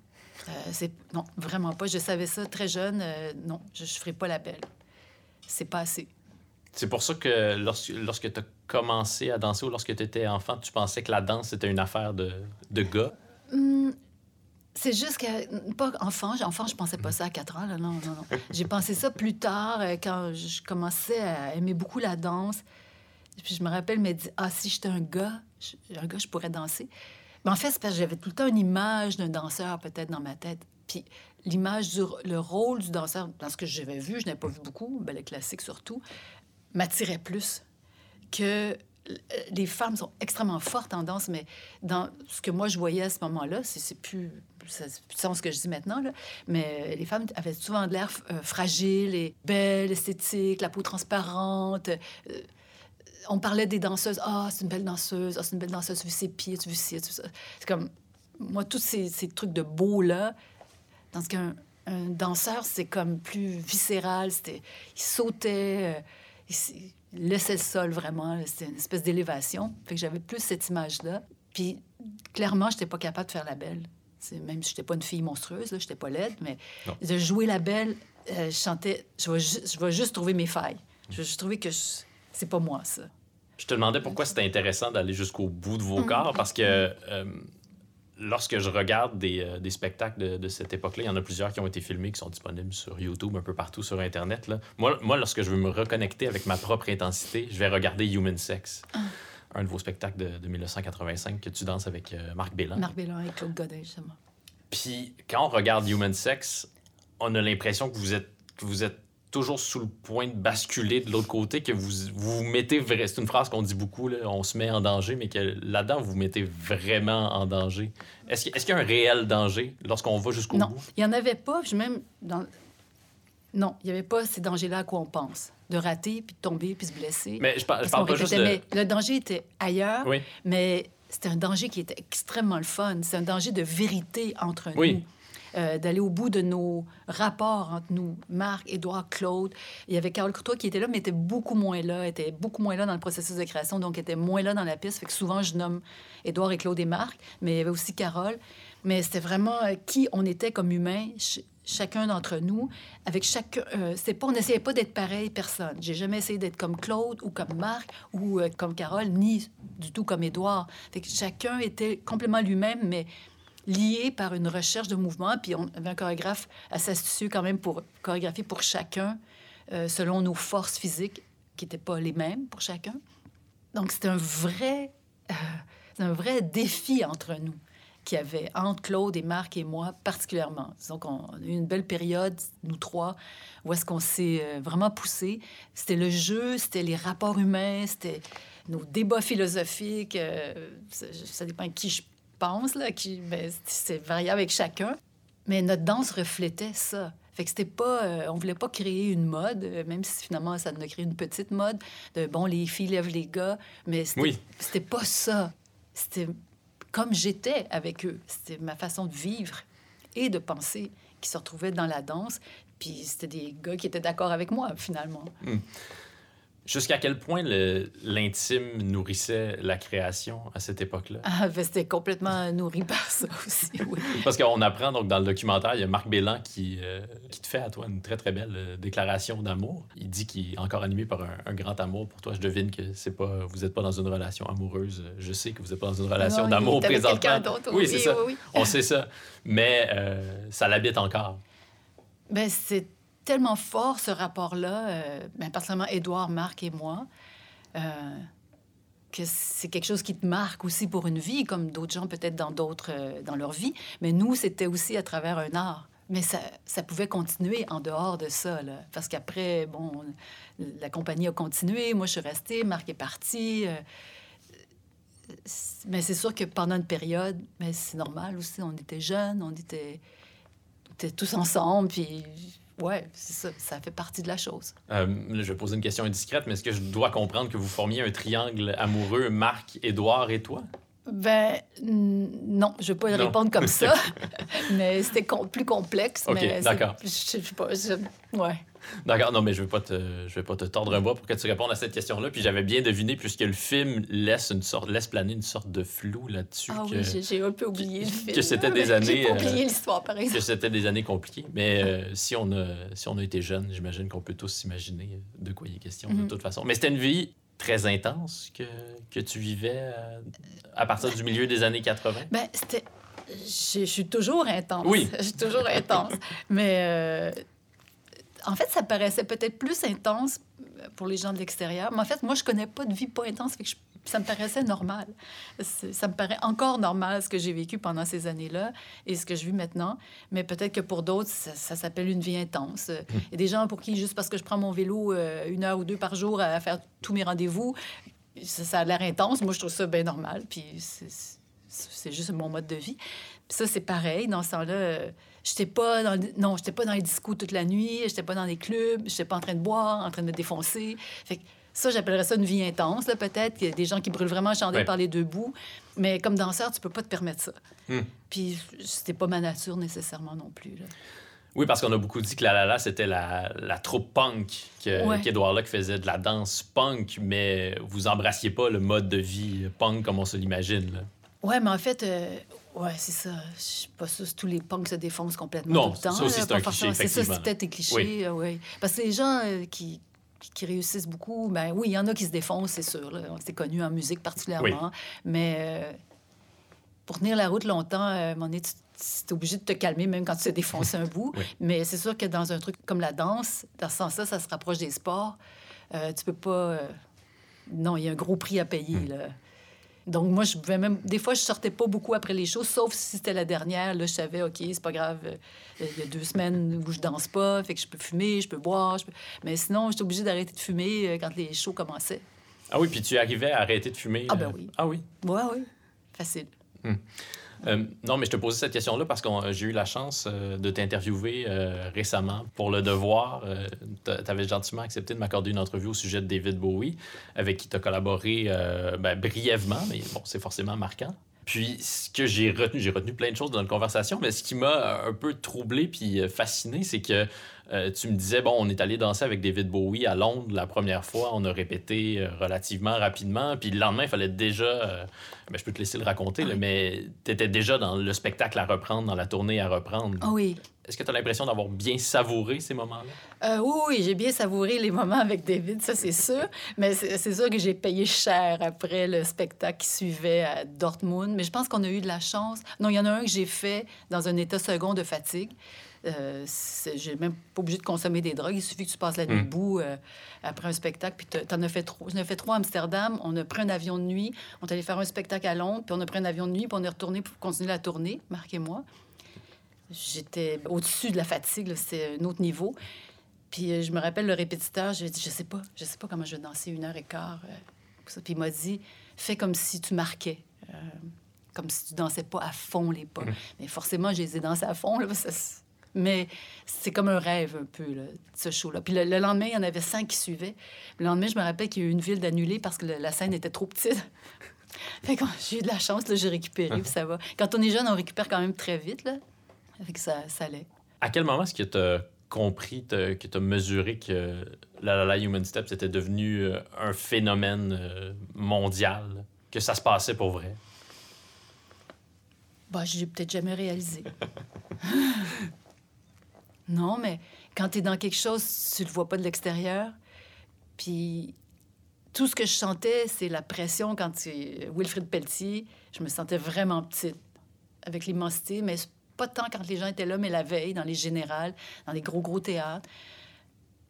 Euh, c'est non, vraiment pas. Je savais ça très jeune. Euh, non, je ne ferai pas l'appel. C'est pas assez. C'est pour ça que lorsque, lorsque tu as commencé à danser ou lorsque tu étais enfant, tu pensais que la danse, c'était une affaire de, de gars? Hum, c'est juste que, pas enfant, enfant, je pensais pas ça à 4 ans, là, non, non, non. J'ai pensé ça plus tard, euh, quand je commençais à aimer beaucoup la danse. Puis je me rappelle me dire, ah, si j'étais un gars, un gars, je pourrais danser. Mais en fait, c'est parce que j'avais tout le temps une image d'un danseur, peut-être, dans ma tête. Puis l'image, du, le rôle du danseur, dans ce que j'avais vu, je n'avais pas vu beaucoup, ben, le classique surtout, m'attirait plus que euh, les femmes sont extrêmement fortes en danse, mais dans ce que moi je voyais à ce moment-là, c'est c'est plus, ça plus sens ce que je dis maintenant, là, mais les femmes avaient souvent de l'air euh, fragile et belle, esthétique, la peau transparente. euh, on parlait des danseuses. Ah, c'est une belle danseuse. Ah, c'est une belle danseuse. Tu vu ses pieds, tu vu ci, tu ça. C'est comme, moi, tous ces, ces trucs de beau-là, dans ce qu'un un danseur, c'est comme plus viscéral. C'était, il sautait, euh, il, laissait le sol vraiment. là. C'était une espèce d'élévation. Fait que j'avais plus cette image-là. Puis, clairement, je n'étais pas capable de faire la belle. Même si je n'étais pas une fille monstrueuse, je n'étais pas laide, mais Non. de jouer la belle, euh, je chantais, je vais, ju- je vais juste trouver mes failles. Je vais juste trouver que je- c'est pas moi, ça. Je te demandais pourquoi c'était intéressant d'aller jusqu'au bout de vos corps, parce que euh, lorsque je regarde des, euh, des spectacles de, de cette époque-là, il y en a plusieurs qui ont été filmés, qui sont disponibles sur YouTube, un peu partout sur Internet. Là. Moi, moi, lorsque je veux me reconnecter avec ma propre intensité, je vais regarder Human Sex, un de vos spectacles de, de 1985 que tu danses avec euh, Marc Bélan. Marc Bellin et Claude Godin, justement. Puis quand on regarde Human Sex, on a l'impression que vous êtes, que vous êtes toujours sous le point de basculer de l'autre côté, que vous vous, mettez. C'est une phrase qu'on dit beaucoup, là, on se met en danger, mais que là-dedans, vous vous mettez vraiment en danger. Est-ce qu'il est-ce qu'il y a un réel danger lorsqu'on va jusqu'au Non, bout? il n'y en avait pas. Puis même dans... Non, il n'y avait pas ces dangers-là à quoi on pense. De rater, puis de tomber, puis se blesser. Mais je, par- je parle pas juste répétait, de... mais le danger était ailleurs, Oui, mais c'était un danger qui était extrêmement le fun. C'est un danger de vérité entre Oui. nous. Euh, d'aller au bout de nos rapports entre nous, Marc, Édouard, Claude. Il y avait Carole Courtois qui était là, mais était beaucoup moins là, était beaucoup moins là dans le processus de création, donc était moins là dans la piste. Fait que souvent, je nomme Édouard et Claude et Marc, mais il y avait aussi Carole. Mais c'était vraiment euh, qui on était comme humains, ch- chacun d'entre nous. Avec chaque, euh, c'est pas, on n'essayait pas d'être pareil, personne. J'ai jamais essayé d'être comme Claude ou comme Marc ou euh, comme Carole, ni du tout comme Édouard. Fait que chacun était complètement lui-même, mais lié par une recherche de mouvement. Puis on avait un chorégraphe assez astucieux quand même pour chorégraphier pour chacun euh, selon nos forces physiques qui n'étaient pas les mêmes pour chacun. Donc c'était un vrai, euh, c'est un vrai défi entre nous qu'il y avait entre Claude et Marc et moi particulièrement. Donc on a eu une belle période, nous trois, où est-ce qu'on s'est euh, vraiment poussé. C'était le jeu, c'était les rapports humains, c'était nos débats philosophiques. euh, ça, ça dépend qui je pense, là, qui, ben, c'est variable avec chacun. Mais notre danse reflétait ça. Fait que c'était pas, euh, on voulait pas créer une mode, euh, même si finalement ça nous a créé une petite mode de bon les filles lèvent les gars, mais c'était, Oui. c'était pas ça. C'était comme j'étais avec eux. C'était ma façon de vivre et de penser qui se retrouvaient dans la danse. Puis c'était des gars qui étaient d'accord avec moi finalement. Jusqu'à quel point l'intime nourrissait la création à cette époque-là? Ah, ben, c'était complètement nourri par ça aussi. Oui. Parce qu'on apprend donc dans le documentaire, il y a Marc Bélan qui, euh, qui te fait à toi une très très belle euh, déclaration d'amour. Il dit qu'il est encore animé par un, un grand amour pour toi. Je devine que c'est pas, vous n'êtes pas dans une relation amoureuse. Je sais que vous n'êtes pas dans une relation d'amour présentement. Oui, c'est ça. oui, oui. On sait ça. Mais euh, ça l'habite encore. Ben, c'est tellement fort ce rapport-là, euh, ben, particulièrement Édouard, Marc et moi, euh, que c'est quelque chose qui te marque aussi pour une vie, comme d'autres gens peut-être dans d'autres, euh, dans leur vie. Mais nous, c'était aussi à travers un art. Mais ça, ça pouvait continuer en dehors de ça, là. parce qu'après, bon, la compagnie a continué, moi je suis restée, Marc est parti. euh, mais c'est sûr que pendant une période, mais c'est normal aussi, on était jeunes, on était, on était tous ensemble, puis ouais, c'est ça, ça fait partie de la chose. Euh, je vais poser une question indiscrète, mais est-ce que je dois comprendre que vous formiez un triangle amoureux, Marc, Édouard et toi? Ben non, je vais pas Non. répondre comme ça, mais c'était com- plus complexe. Ok, d'accord. Je je sais pas, je- ouais. D'accord, non, mais je vais pas te, je vais pas te tordre un bras pour que tu répondes à cette question-là. Puis j'avais bien deviné, puisque le film laisse une sorte, laisse planer une sorte de flou là-dessus, Ah que, oui, j'ai- un peu oublié le que film. c'était là, des années, J'ai euh, oublié l'histoire, par que exemple. c'était des années compliquées. Mais euh, si, on a, si on a été jeunes, j'imagine qu'on peut tous s'imaginer de quoi il est question, de Mhm. toute façon. Mais c'était une vie très intense que, que tu vivais euh, à partir du milieu des années 80. Ben, c'était Je suis toujours intense. Oui. Je suis toujours intense. Mais euh, en fait, ça paraissait peut-être plus intense pour les gens de l'extérieur. Mais en fait, moi, je connais pas de vie pas intense. Fait que je- ça me paraissait normal. Ça me paraît encore normal ce que j'ai vécu pendant ces années-là et ce que je vis maintenant. Mais peut-être que pour d'autres, ça, ça s'appelle une vie intense. Il y a des gens pour qui, juste parce que je prends mon vélo euh, une heure ou deux par jour à faire tous mes rendez-vous, ça, ça a l'air intense. Moi, je trouve ça bien normal. Puis c'est- juste mon mode de vie. Puis ça, c'est pareil. Dans ce temps-là, euh, j'étais pas dans le- non, j'étais pas dans les discos toute la nuit. J'étais pas dans les clubs. J'étais pas en train de boire, en train de me défoncer. Fait que ça, j'appellerais ça une vie intense, là, peut-être. Il y a des gens qui brûlent vraiment la chandelle Ouais. par les deux bouts. Mais comme danseur, tu peux pas te permettre ça. Hmm. Puis c'était pas ma nature nécessairement non plus. là. Oui, parce qu'on a beaucoup dit que La La La, c'était la, la troupe punk, que, Ouais. qu'Édouard Locke faisait de la danse punk, mais vous embrassiez pas le mode de vie punk comme on se l'imagine. là. Ouais, mais en fait, euh, ouais, c'est ça. Je suis pas sûre tous les punks se défoncent complètement Non, tout le temps. ça aussi, c'est un cliché. C'est ça, c'est peut-être des clichés. Oui. euh, ouais. Parce que les gens euh, qui, qui, réussissent beaucoup, ben oui, il y en a qui se défoncent, c'est sûr. là. C'est connu en musique particulièrement. Mais euh, pour tenir la route longtemps, euh, donné, tu es obligé de te calmer même quand tu te défonces un bout. Oui. Mais c'est sûr que dans un truc comme la danse, dans ce sens-là, ça se rapproche des sports. Euh, tu peux pas... Non, il y a un gros prix à payer, Hmm. là. Donc, moi, je pouvais même. Des fois, je sortais pas beaucoup après les shows, sauf si c'était la dernière. Là, je savais, OK, c'est pas grave. euh, Il y a deux semaines où je danse pas, fait que je peux fumer, je peux boire. je peux- Mais sinon, j'étais obligée d'arrêter de fumer euh, quand les shows commençaient. Ah oui, puis tu arrivais à arrêter de fumer. Ah ben euh, oui. Ah oui. Ouais, oui. Facile. Euh, non, mais je te posais cette question-là parce que j'ai eu la chance euh, de t'interviewer euh, récemment pour Le Devoir. tu avais gentiment accepté de m'accorder une entrevue au sujet de David Bowie, avec qui tu as collaboré euh, ben, brièvement, mais bon, c'est forcément marquant. Puis, ce que j'ai retenu, j'ai retenu plein de choses dans notre conversation, mais ce qui m'a un peu troublé puis euh, fasciné, c'est que euh, tu me disais, bon, on est allé danser avec David Bowie à Londres la première fois, on a répété euh, relativement rapidement, puis le lendemain, il fallait déjà, euh, ben, je peux te laisser le raconter, là, mais tu étais déjà dans le spectacle à reprendre, dans la tournée à reprendre. Ah oui. Est-ce que tu as l'impression d'avoir bien savouré ces moments-là? Euh, oui, oui, j'ai bien savouré les moments avec David, ça c'est sûr. Mais c'est c'est sûr que j'ai payé cher après le spectacle qui suivait à Dortmund. Mais je pense qu'on a eu de la chance. Non, il y en a un que j'ai fait dans un état second de fatigue. Euh, c'est- j'ai même pas obligé de consommer des drogues. Il suffit que tu passes la nuit Mm. debout euh, après un spectacle. Puis t'en- as fait trois. J'en ai fait trois à Amsterdam. On a pris un avion de nuit. On est allé faire un spectacle à Londres. Puis on a pris un avion de nuit. Puis on est retourné pour continuer la tournée. Marc et moi. J'étais au-dessus de la fatigue. C'était un autre niveau. Puis euh, je me rappelle le répétiteur, j'ai dit, je sais pas, je sais pas comment je vais danser une heure et quart. euh. Puis il m'a dit, fais comme si tu marquais, comme si tu dansais pas à fond les pas. Mais forcément, je les ai dansés à fond. Là, parce c'est- mais c'est comme un rêve un peu, là, ce show-là. Puis le, le lendemain, il y en avait cinq qui suivaient. Le lendemain, je me rappelle qu'il y a eu une ville d'annulée parce que le- la scène était trop petite. fait que j'ai eu de la chance, j'ai récupéré, puis ça va. Quand on est jeune, on récupère quand même très vite, là. Fait que ça, ça allait. À quel moment est-ce que tu as compris, que tu as mesuré que La La La Human Step c'était devenu euh, un phénomène euh, mondial, que ça se passait pour vrai? Bah, j'ai peut-être jamais réalisé. non, mais quand tu es dans quelque chose, tu le vois pas de l'extérieur. Puis tout ce que je sentais, c'est la pression quand tu... Wilfrid Pelletier, je me sentais vraiment petite avec l'immensité, mais pas tant quand les gens étaient là, mais la veille, dans les générales, dans les gros, gros théâtres.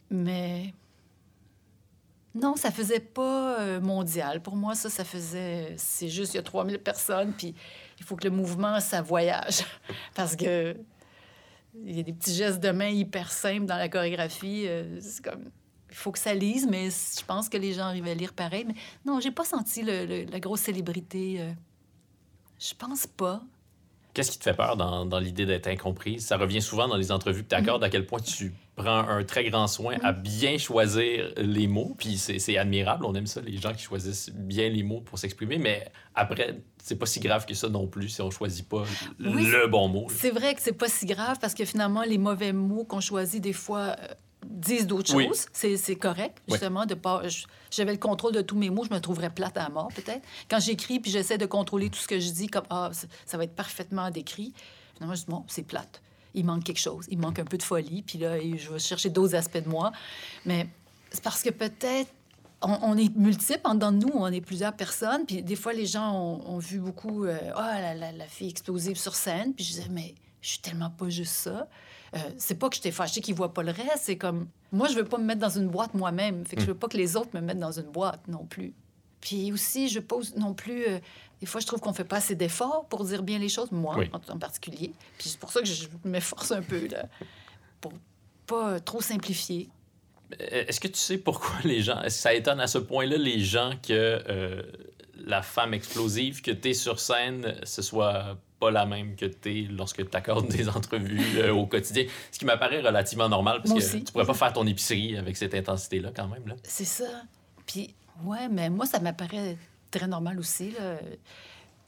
Mais non, ça faisait pas euh, mondial. Pour moi, ça, ça faisait... C'est juste, il y a 3000 personnes, puis il faut que le mouvement, ça voyage. Parce que il y a des petits gestes de main hyper simples dans la chorégraphie. euh, c'est comme... Il faut que ça lise, mais je pense que les gens arrivent à lire pareil. Mais non, j'ai pas senti le- la grosse célébrité. euh. Je pense pas. Qu'est-ce qui te fait peur dans, dans l'idée d'être incomprise? Ça revient souvent dans les entrevues que tu accordes, à quel point tu prends un très grand soin à bien choisir les mots. Puis c'est admirable, on aime ça, les gens qui choisissent bien les mots pour s'exprimer. Mais après, c'est pas si grave que ça non plus si on choisit pas Oui, le bon mot. C'est vrai que c'est pas si grave parce que finalement, les mauvais mots qu'on choisit des fois euh, disent d'autres Oui. choses. C'est c'est correct, Oui. justement, de pas. J'avais le contrôle de tous mes mots, je me trouverais plate à mort, peut-être. Quand j'écris puis j'essaie de contrôler tout ce que je dis, comme ah, ça- ça va être parfaitement décrit, finalement, je dis bon, c'est plate. Il manque quelque chose, il manque un peu de folie, puis là, je vais chercher d'autres aspects de moi. Mais c'est parce que peut-être on, est multiples en dedans de nous, on est plusieurs personnes. Puis des fois, les gens ont, vu beaucoup euh, Ah, la, la, fille explosive sur scène. Puis je disais Mais je suis tellement pas juste ça. Euh, c'est pas que j'étais fâchée qu'ils voient pas le reste. C'est comme Moi, je veux pas me mettre dans une boîte moi-même. Fait que je veux pas que les autres me mettent dans une boîte non plus. Puis aussi, je pose non plus. Euh, des fois, je trouve qu'on fait pas assez d'efforts pour dire bien les choses, moi en, particulier. Puis c'est pour ça que je m'efforce un peu, là, pour pas trop simplifier. Euh, est-ce que tu sais pourquoi les gens. Est-ce que ça étonne à ce point-là les gens que euh, la femme explosive que tu es sur scène, ce soit pas la même que tu es lorsque tu accordes des entrevues euh, au quotidien? Ce qui m'apparaît relativement normal parce que tu pourrais pas faire ton épicerie avec cette intensité-là quand même. C'est ça. Puis, ouais, mais moi, ça m'apparaît très normal aussi. Là.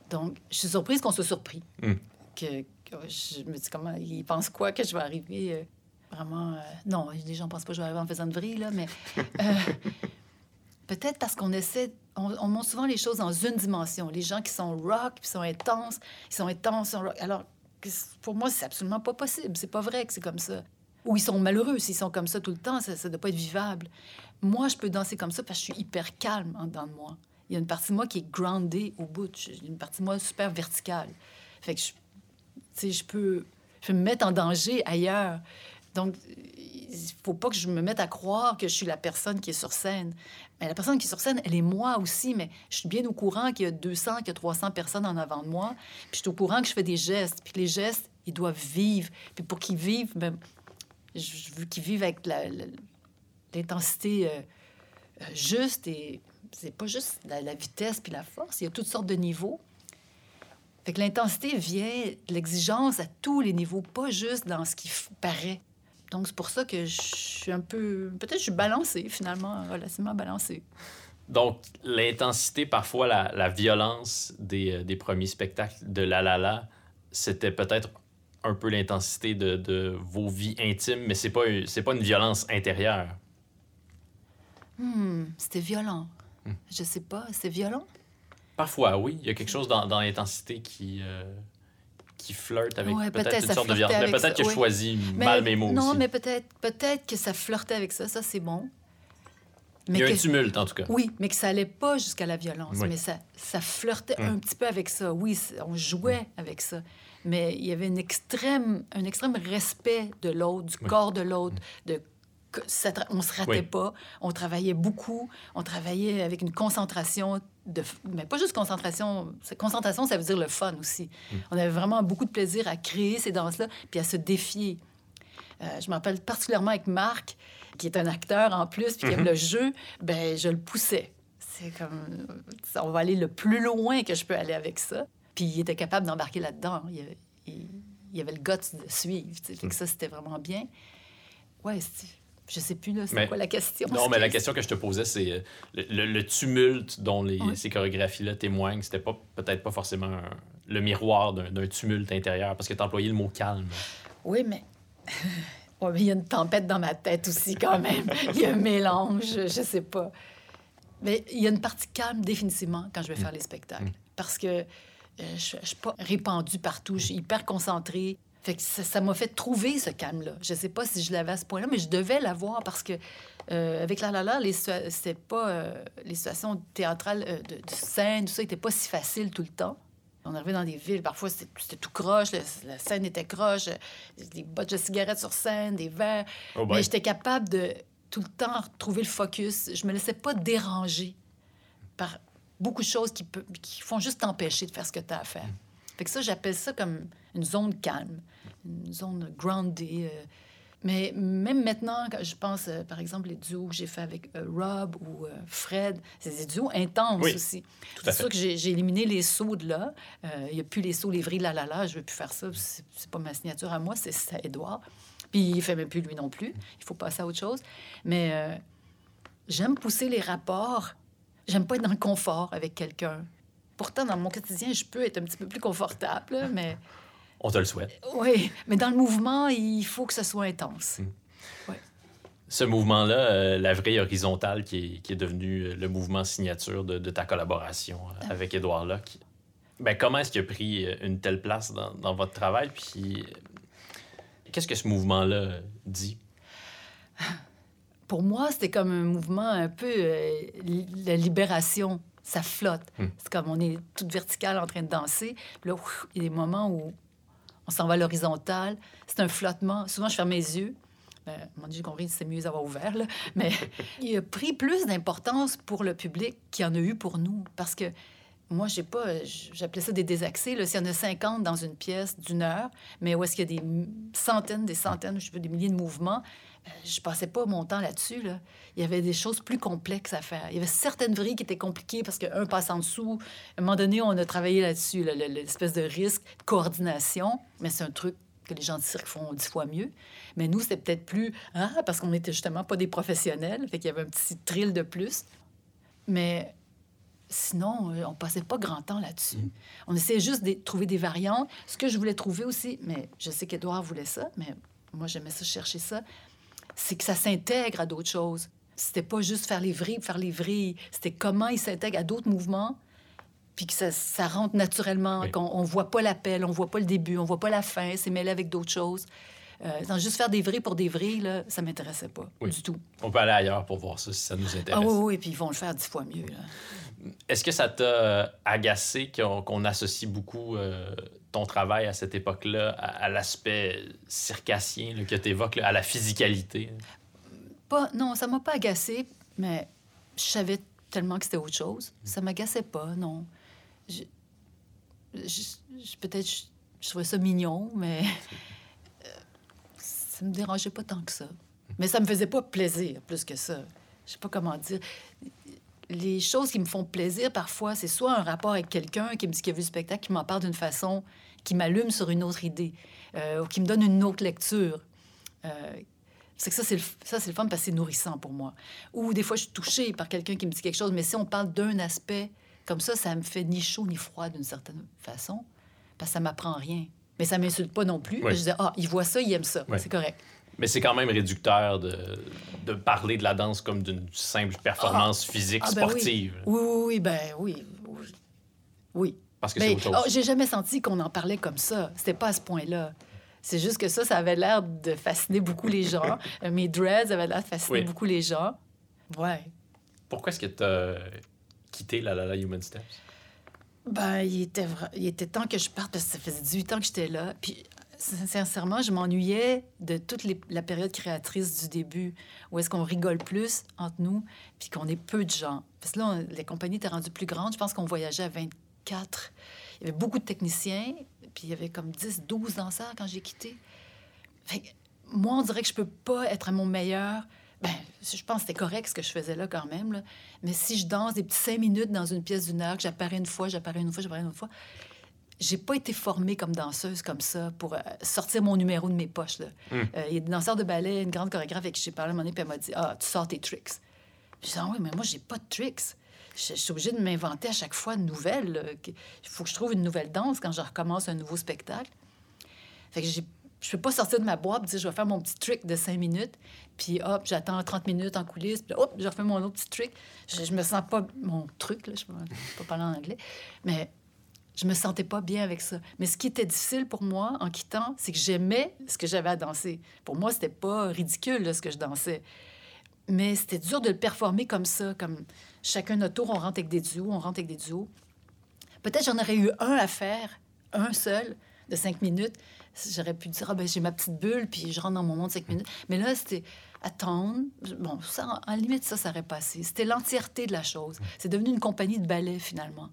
Donc, je suis surprise qu'on soit surpris. Hmm. Que, je me dis comment, ils pensent quoi que je vais arriver vraiment. Euh, non, les gens ne pensent pas que je vais arriver en faisant de vrille, là, mais euh, peut-être parce qu'on essaie. On, montre souvent les choses dans une dimension. Les gens qui sont rock, qui sont intenses, ils sont intenses, sont rock. Alors, pour moi, c'est absolument pas possible. C'est pas vrai que c'est comme ça. Ou ils sont malheureux s'ils sont comme ça tout le temps. Ça ne doit pas être vivable. Moi, je peux danser comme ça parce que je suis hyper calme en dedans de moi. Il y a une partie de moi qui est groundée au bout. J'ai une partie de moi super verticale. Fait que je, peux, me mettre en danger ailleurs. Donc, il faut pas que je me mette à croire que je suis la personne qui est sur scène. Mais la personne qui est sur scène, elle est moi aussi, mais je suis bien au courant qu'il y a 200, qu'il y a 300 personnes en avant de moi. Puis je suis au courant que je fais des gestes. Puis les gestes, ils doivent vivre. Puis pour qu'ils vivent, ben, je veux qu'ils vivent avec l'intensité euh, euh, juste. Et c'est pas juste la, vitesse puis la force. Il y a toutes sortes de niveaux. Fait que l'intensité vient de l'exigence à tous les niveaux, pas juste dans ce qui paraît. Donc, c'est pour ça que je suis un peu. Peut-être je suis balancée, finalement, relativement balancée. Donc, l'intensité, parfois la, violence des, euh, des, premiers spectacles de La La La, c'était peut-être un peu l'intensité de, de, vos vies intimes, mais c'est pas, c'est pas une violence intérieure. Hmm, c'était violent. Hmm. Je sais pas, c'est violent? Parfois, oui. Il y a quelque chose dans, dans l'intensité qui. Euh, qui flirte avec peut-être une sorte de viande. peut-être que je choisis mal mes mots non, mais peut-être peut que ça flirtait avec ça. Ça, c'est bon. Mais Il y a un tumulte, en tout cas. Oui, mais que ça allait pas jusqu'à la violence. Mais ça, ça flirtait un petit peu avec ça. Oui, on jouait avec ça. Mais il y avait une extrême, un extrême respect de l'autre, du corps de l'autre, de ça, on se ratait pas. On travaillait beaucoup. On travaillait avec une concentration de, mais pas juste concentration. Concentration, ça veut dire le fun aussi. Mm. On avait vraiment beaucoup de plaisir à créer ces danses-là, puis à se défier. Euh, je me rappelle particulièrement avec Marc, qui est un acteur en plus, puis qui aime mm-hmm. le jeu, ben je le poussais. C'est comme, on va aller le plus loin que je peux aller avec ça. Puis il était capable d'embarquer là-dedans. Il, il, avait le goût de suivre. Fait que mm. ça, c'était vraiment bien. Ouais, je sais plus, là, c'est quoi la question? Non, mais la question que je te posais, c'est euh, le, tumulte dont les, ces chorégraphies-là témoignent. C'était pas peut-être pas forcément le miroir d'un tumulte intérieur, parce que tu employé le mot calme. Oui, mais... il y a une tempête dans ma tête aussi, quand même. il y a un mélange, je sais pas. Mais il y a une partie calme, définitivement, quand je vais faire mm. les spectacles. Mm. Parce que euh, je, je suis pas répandue partout, je suis hyper concentrée. Fait que ça m'a fait trouver ce calme-là. Je sais pas si je l'avais à ce point-là, mais je devais l'avoir parce que euh, avec La La La, les, c'était pas, euh, les situations théâtrales euh, de, scène, tout ça n'était pas si facile tout le temps. On arrivait dans des villes, parfois c'était tout croche, la scène était croche, des bottes de cigarettes sur scène, des verres. Oh mais j'étais capable de tout le temps retrouver le focus. Je me laissais pas déranger par beaucoup de choses qui, qui font juste t'empêcher de faire ce que tu as à faire. Fait que ça, j'appelle ça comme une zone calme, une zone grounded. Euh. Mais même maintenant, quand je pense, euh, par exemple, les duos que j'ai fait avec euh, Rob ou Fred, c'est des duos intenses aussi. C'est sûr que j'ai éliminé les sauts de là. Il n'y a plus les sauts lévrés la la la. Je ne veux plus faire ça. C'est pas ma signature à moi, c'est à Edouard. Puis il fait même plus lui non plus. Il faut passer à autre chose. Mais j'aime pousser les rapports. J'aime pas être dans le confort avec quelqu'un. Pourtant, dans mon quotidien, je peux être un petit peu plus confortable, mais... On te le souhaite. Oui, mais dans le mouvement, il faut que ce soit intense. Hmm. Ce mouvement-là, euh, la vraie horizontale qui est, devenu euh, le mouvement signature de, ta collaboration euh, ah. avec Édouard Locke, ben, comment est-ce qu'il a pris une telle place dans, votre travail? Puis qu'est-ce que ce mouvement-là dit? pour moi, c'était comme un mouvement un peu euh, la libération. Ça flotte. Hmm. C'est comme on est toute verticale en train de danser. Là, ouf, il y a des moments où on s'en va à l'horizontale. C'est un flottement. Souvent, je ferme mes yeux. Euh, mon Dieu, j'ai compris, c'est mieux d'avoir ouvert, là. Mais il a pris plus d'importance pour le public qu'il en a eu pour nous. Parce que moi, j'ai pas, j'appelais ça des désaxés. S'il y en a 50 dans une pièce d'une heure, mais où est-ce qu'il y a des centaines, des centaines, je veux des milliers de mouvements, je passais pas mon temps là-dessus. Là. Il y avait des choses plus complexes à faire. Il y avait certaines vrilles qui étaient compliquées parce qu'un passe en dessous. À un moment donné, on a travaillé là-dessus, là, l'espèce de risque, de coordination. Mais c'est un truc que les gens de cirque font dix fois mieux. Mais nous, c'était peut-être plus... Ah, parce qu'on n'était justement pas des professionnels. Fait qu'il y avait un petit thrill de plus. Mais sinon, euh, on passait pas grand temps là-dessus. Mm. On essayait juste de trouver des variantes. Ce que je voulais trouver aussi, mais je sais qu'Edouard voulait ça, mais moi, j'aimais ça, chercher ça, c'est que ça s'intègre à d'autres choses. C'était pas juste faire les vrilles, faire les vrilles. C'était comment il s'intègre à d'autres mouvements, puis que ça, ça rentre naturellement, Oui. qu'on on voit pas l'appel, on voit pas le début, on voit pas la fin, c'est mêlé avec d'autres choses. Euh, juste faire des vrilles pour des vrilles, là, ça m'intéressait pas Oui. du tout. On peut aller ailleurs pour voir ça si ça nous Ah intéresse. oui, oui, puis ils vont le faire dix fois mieux. Est-ce que ça t'a agacé qu'on qu'on associe beaucoup euh, ton travail à cette époque-là à, l'aspect circassien que tu évoques, à la physicalité? Pas, non, ça m'a pas agacé, mais je savais tellement que c'était autre chose. Ça m'agaçait pas, non. Je- Peut-être je, je trouvais ça mignon, mais euh, ça me dérangeait pas tant que ça. Mais ça me faisait pas plaisir plus que ça. Je sais pas comment dire. Les choses qui me font plaisir parfois, c'est soit un rapport avec quelqu'un qui me dit qu'il a vu le spectacle, qui m'en parle d'une façon qui m'allume sur une autre idée, euh, ou qui me donne une autre lecture. Euh, c'est que ça, c'est le, ça, c'est le fun parce que c'est nourrissant pour moi. Ou des fois, je suis touchée par quelqu'un qui me dit quelque chose, mais si on parle d'un aspect comme ça, ça me fait ni chaud ni froid d'une certaine façon, parce que ça m'apprend rien. Mais ça m'insulte pas non plus. Oui. Je dis, ah, il voit ça, il aime ça. Oui. C'est correct. Mais c'est quand même réducteur de, de parler de la danse comme d'une simple performance physique Ah, ben sportive. Oui, oui, oui, ben oui. Oui. Parce que c'est autre chose. oh, j'ai jamais senti qu'on en parlait comme ça. C'était pas à ce point-là. C'est juste que ça, ça avait l'air de fasciner beaucoup les gens. Mes dreads avaient l'air de fasciner Oui. beaucoup les gens. Ouais. Pourquoi est-ce que tu as quitté la La La Human Steps? Ben, il était, vra- il était temps que je parte parce que ça faisait 18 ans que j'étais là. Puis, sin- sincèrement, je m'ennuyais de toute les- la période créatrice du début, où est-ce qu'on rigole plus entre nous, puis qu'on est peu de gens. Parce que là, on- les compagnies étaient rendues plus grandes. Je pense qu'on voyageait à 24. Il y avait beaucoup de techniciens, puis il y avait comme 10, 12 danseurs quand j'ai quitté. Fait que moi, on dirait que je peux pas être à mon meilleur. Ben, je pense que c'était correct ce que je faisais là quand même. là. Mais si je danse des petits cinq minutes dans une pièce d'une heure, que j'apparais une fois, j'apparais une fois, j'apparais une autre fois, j'ai pas été formée comme danseuse comme ça pour euh, sortir mon numéro de mes poches. Là. Euh, Il y a des danseurs de ballet, une grande chorégraphe avec qui j'ai parlé à un moment donné, puis elle m'a dit Ah, tu sors tes tricks. Je dis Ah oui, mais moi, j'ai pas de tricks. Je, suis obligée de m'inventer à chaque fois une nouvelle. là. Il faut que je trouve une nouvelle danse quand je recommence un nouveau spectacle. Fait que je peux pas sortir de ma boîte dire je vais faire mon petit trick de cinq minutes, puis hop, j'attends 30 minutes en coulisses, puis hop, je refais mon autre petit trick. Je, je me sens pas mon truc, là, je peux pas parler en anglais, mais je me sentais pas bien avec ça. Mais ce qui était difficile pour moi en quittant, c'est que j'aimais ce que j'avais à danser. Pour moi, c'était pas ridicule ce que je dansais. Mais c'était dur de le performer comme ça, comme chacun notre tour, on rentre avec des duos, on rentre avec des duos. Peut-être j'en aurais eu un à faire, un seul, de cinq minutes. J'aurais pu dire, ah ben j'ai ma petite bulle, puis je rentre dans mon monde de cinq minutes. Mais là, c'était attendre. Bon, ça, en limite, ça, ça aurait passé. C'était l'entièreté de la chose. C'est devenu une compagnie de ballet, finalement.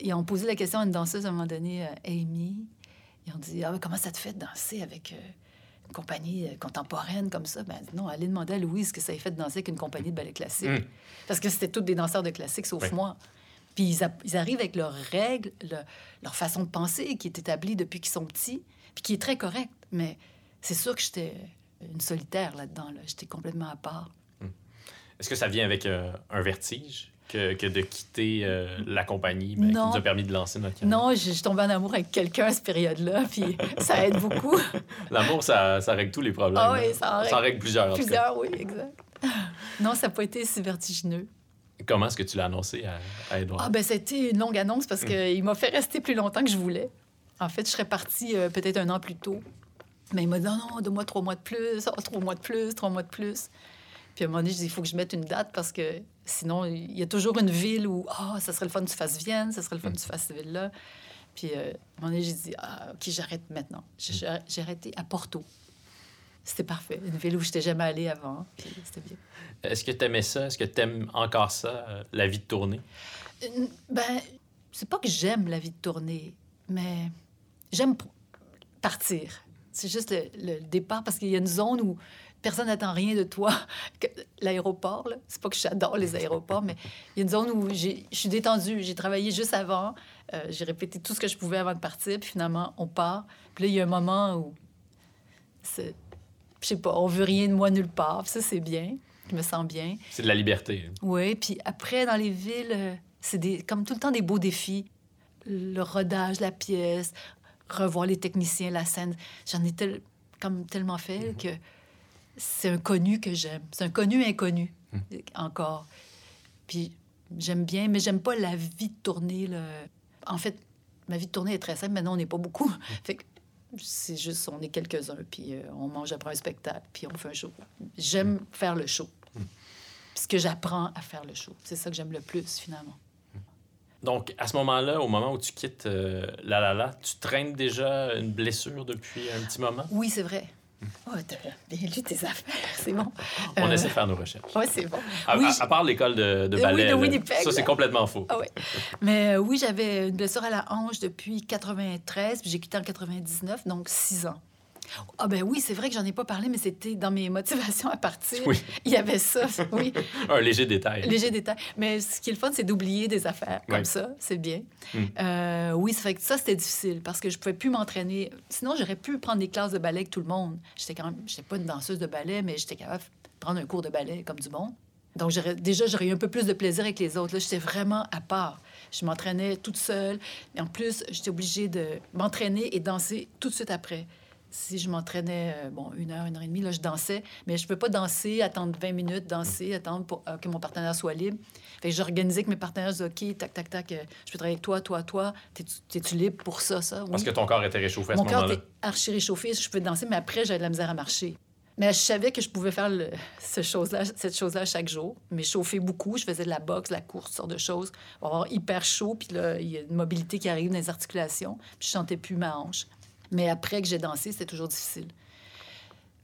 Ils ont posé la question à une danseuse à un moment donné, euh, Amy. Ils ont dit, ah, ben, comment ça te fait de danser avec euh, compagnie euh, contemporaine comme ça? Ben, non, allez demander à Louise ce que ça a fait de danser avec une compagnie de ballet classique. Mm. Parce que c'était tous des danseurs de classique, sauf Oui. moi. Puis ils, a- ils arrivent avec leurs règles, le- leur façon de penser qui est établie depuis qu'ils sont petits, puis qui est très correcte. Mais c'est sûr que j'étais une solitaire là-dedans. Là. J'étais complètement à part. Est-ce que ça vient avec euh, un vertige? Que, que de quitter euh, la compagnie ben, qui Non. nous a permis de lancer notre carrière? Non, je je suis tombée en amour avec quelqu'un à cette période-là, puis ça aide beaucoup. L'amour, ça, ça règle tous les problèmes. Ah oui, hein. ça en règle plusieurs. en cas. Plusieurs, oui, exact. Non, ça n'a pas été si vertigineux. Comment est-ce que tu l'as annoncé à, à Edouard? Ah, ben, c'était une longue annonce parce qu'il m'a fait rester plus longtemps que je voulais. En fait, je serais partie euh, peut-être un an plus tôt. Mais il m'a dit non, non, donne-moi trois mois de plus, oh, trois mois de plus, trois mois de plus. Puis à un moment donné, je dis, il faut que je mette une date parce que sinon, il y a toujours une ville où, ah, ça serait le fun que tu fasses Vienne, ça serait le fun que tu fasses cette ville-là. Puis euh, à un moment donné, j'ai dit, ah, OK, j'arrête maintenant. J'ai j'ai arrêté à Porto. C'était parfait. Une ville où je n'étais jamais allée avant. Puis c'était bien. Est-ce que tu aimais ça? Est-ce que tu aimes encore ça, euh, la vie de tournée? Euh, Ben, c'est pas que j'aime la vie de tournée, mais j'aime partir. C'est juste le, le départ parce qu'il y a une zone où personne n'attend rien de toi. L'aéroport, c'est pas que j'adore les aéroports, mais il y a une zone où je suis détendue. J'ai travaillé juste avant. Euh, j'ai répété tout ce que je pouvais avant de partir, puis finalement, on part. Puis là, il y a un moment où, je sais pas, on veut rien de moi nulle part. Puis ça, c'est bien. Je me sens bien. C'est de la liberté. Oui, puis après, dans les villes, euh, c'est des, comme tout le temps des beaux défis. Le rodage, la pièce, revoir les techniciens, la scène. J'en ai tel- comme tellement fait que c'est un connu que j'aime. C'est un connu inconnu, encore. Puis j'aime bien, mais j'aime pas la vie de tournée. là. En fait, ma vie de tournée est très simple. Maintenant, on n'est pas beaucoup. fait que c'est juste, on est quelques-uns, puis euh, on mange après un spectacle, puis on fait un show. J'aime faire le show. Parce que j'apprends à faire le show. C'est ça que j'aime le plus, finalement. Donc, à ce moment-là, au moment où tu quittes euh, La La La, tu traînes déjà une blessure depuis un petit moment? Oui, c'est vrai. Oh, lu tes affaires, c'est bon. On Euh, essaie de faire nos recherches. Oui, c'est bon. À, oui, à- part l'école de, de Oui, ballet, de là, Winnipeg, ça, c'est complètement faux. Ah ouais. Mais euh, oui, j'avais une blessure à la hanche depuis 93, puis j'ai quitté en 99, donc six ans. Ah ben oui, c'est vrai que j'en ai pas parlé, mais c'était dans mes motivations à partir. Oui. Il y avait ça, oui. Un léger détail. Léger détail. Mais ce qui est le fun, c'est d'oublier des affaires comme ça. C'est bien. Mm. Euh, oui, ça fait que ça, c'était difficile parce que je pouvais plus m'entraîner. Sinon, j'aurais pu prendre des classes de ballet avec tout le monde. J'étais quand même, j'étais pas une danseuse de ballet, mais j'étais capable de prendre un cours de ballet comme du monde. Donc, déjà, j'aurais eu un peu plus de plaisir avec les autres. Là, j'étais vraiment à part. Je m'entraînais toute seule. Et en plus, j'étais obligée de m'entraîner et danser tout de suite après. Si je m'entraînais, euh, bon, une heure, une heure et demie, là, je dansais. Mais je ne peux pas danser, attendre 20 minutes, danser, attendre pour euh, que mon partenaire soit libre. Fait que j'organisais avec mes partenaires, je OK, tac, tac, tac, euh, je peux travailler avec toi, toi, toi. T'es-tu libre pour ça, ça? Oui. Parce que ton corps était réchauffé à Mon ce corps moment-là. était archi réchauffé, je pouvais danser, mais après, j'avais de la misère à marcher. Mais je savais que je pouvais faire le- ce chose-là, cette chose-là chaque jour. Mais chauffer beaucoup, je faisais de la boxe, de la course, toutes sortes de choses. On va avoir hyper chaud, puis là, il y a une mobilité qui arrive dans les articulations, puis je sentais plus ma hanche. Mais après que j'ai dansé, c'était toujours difficile.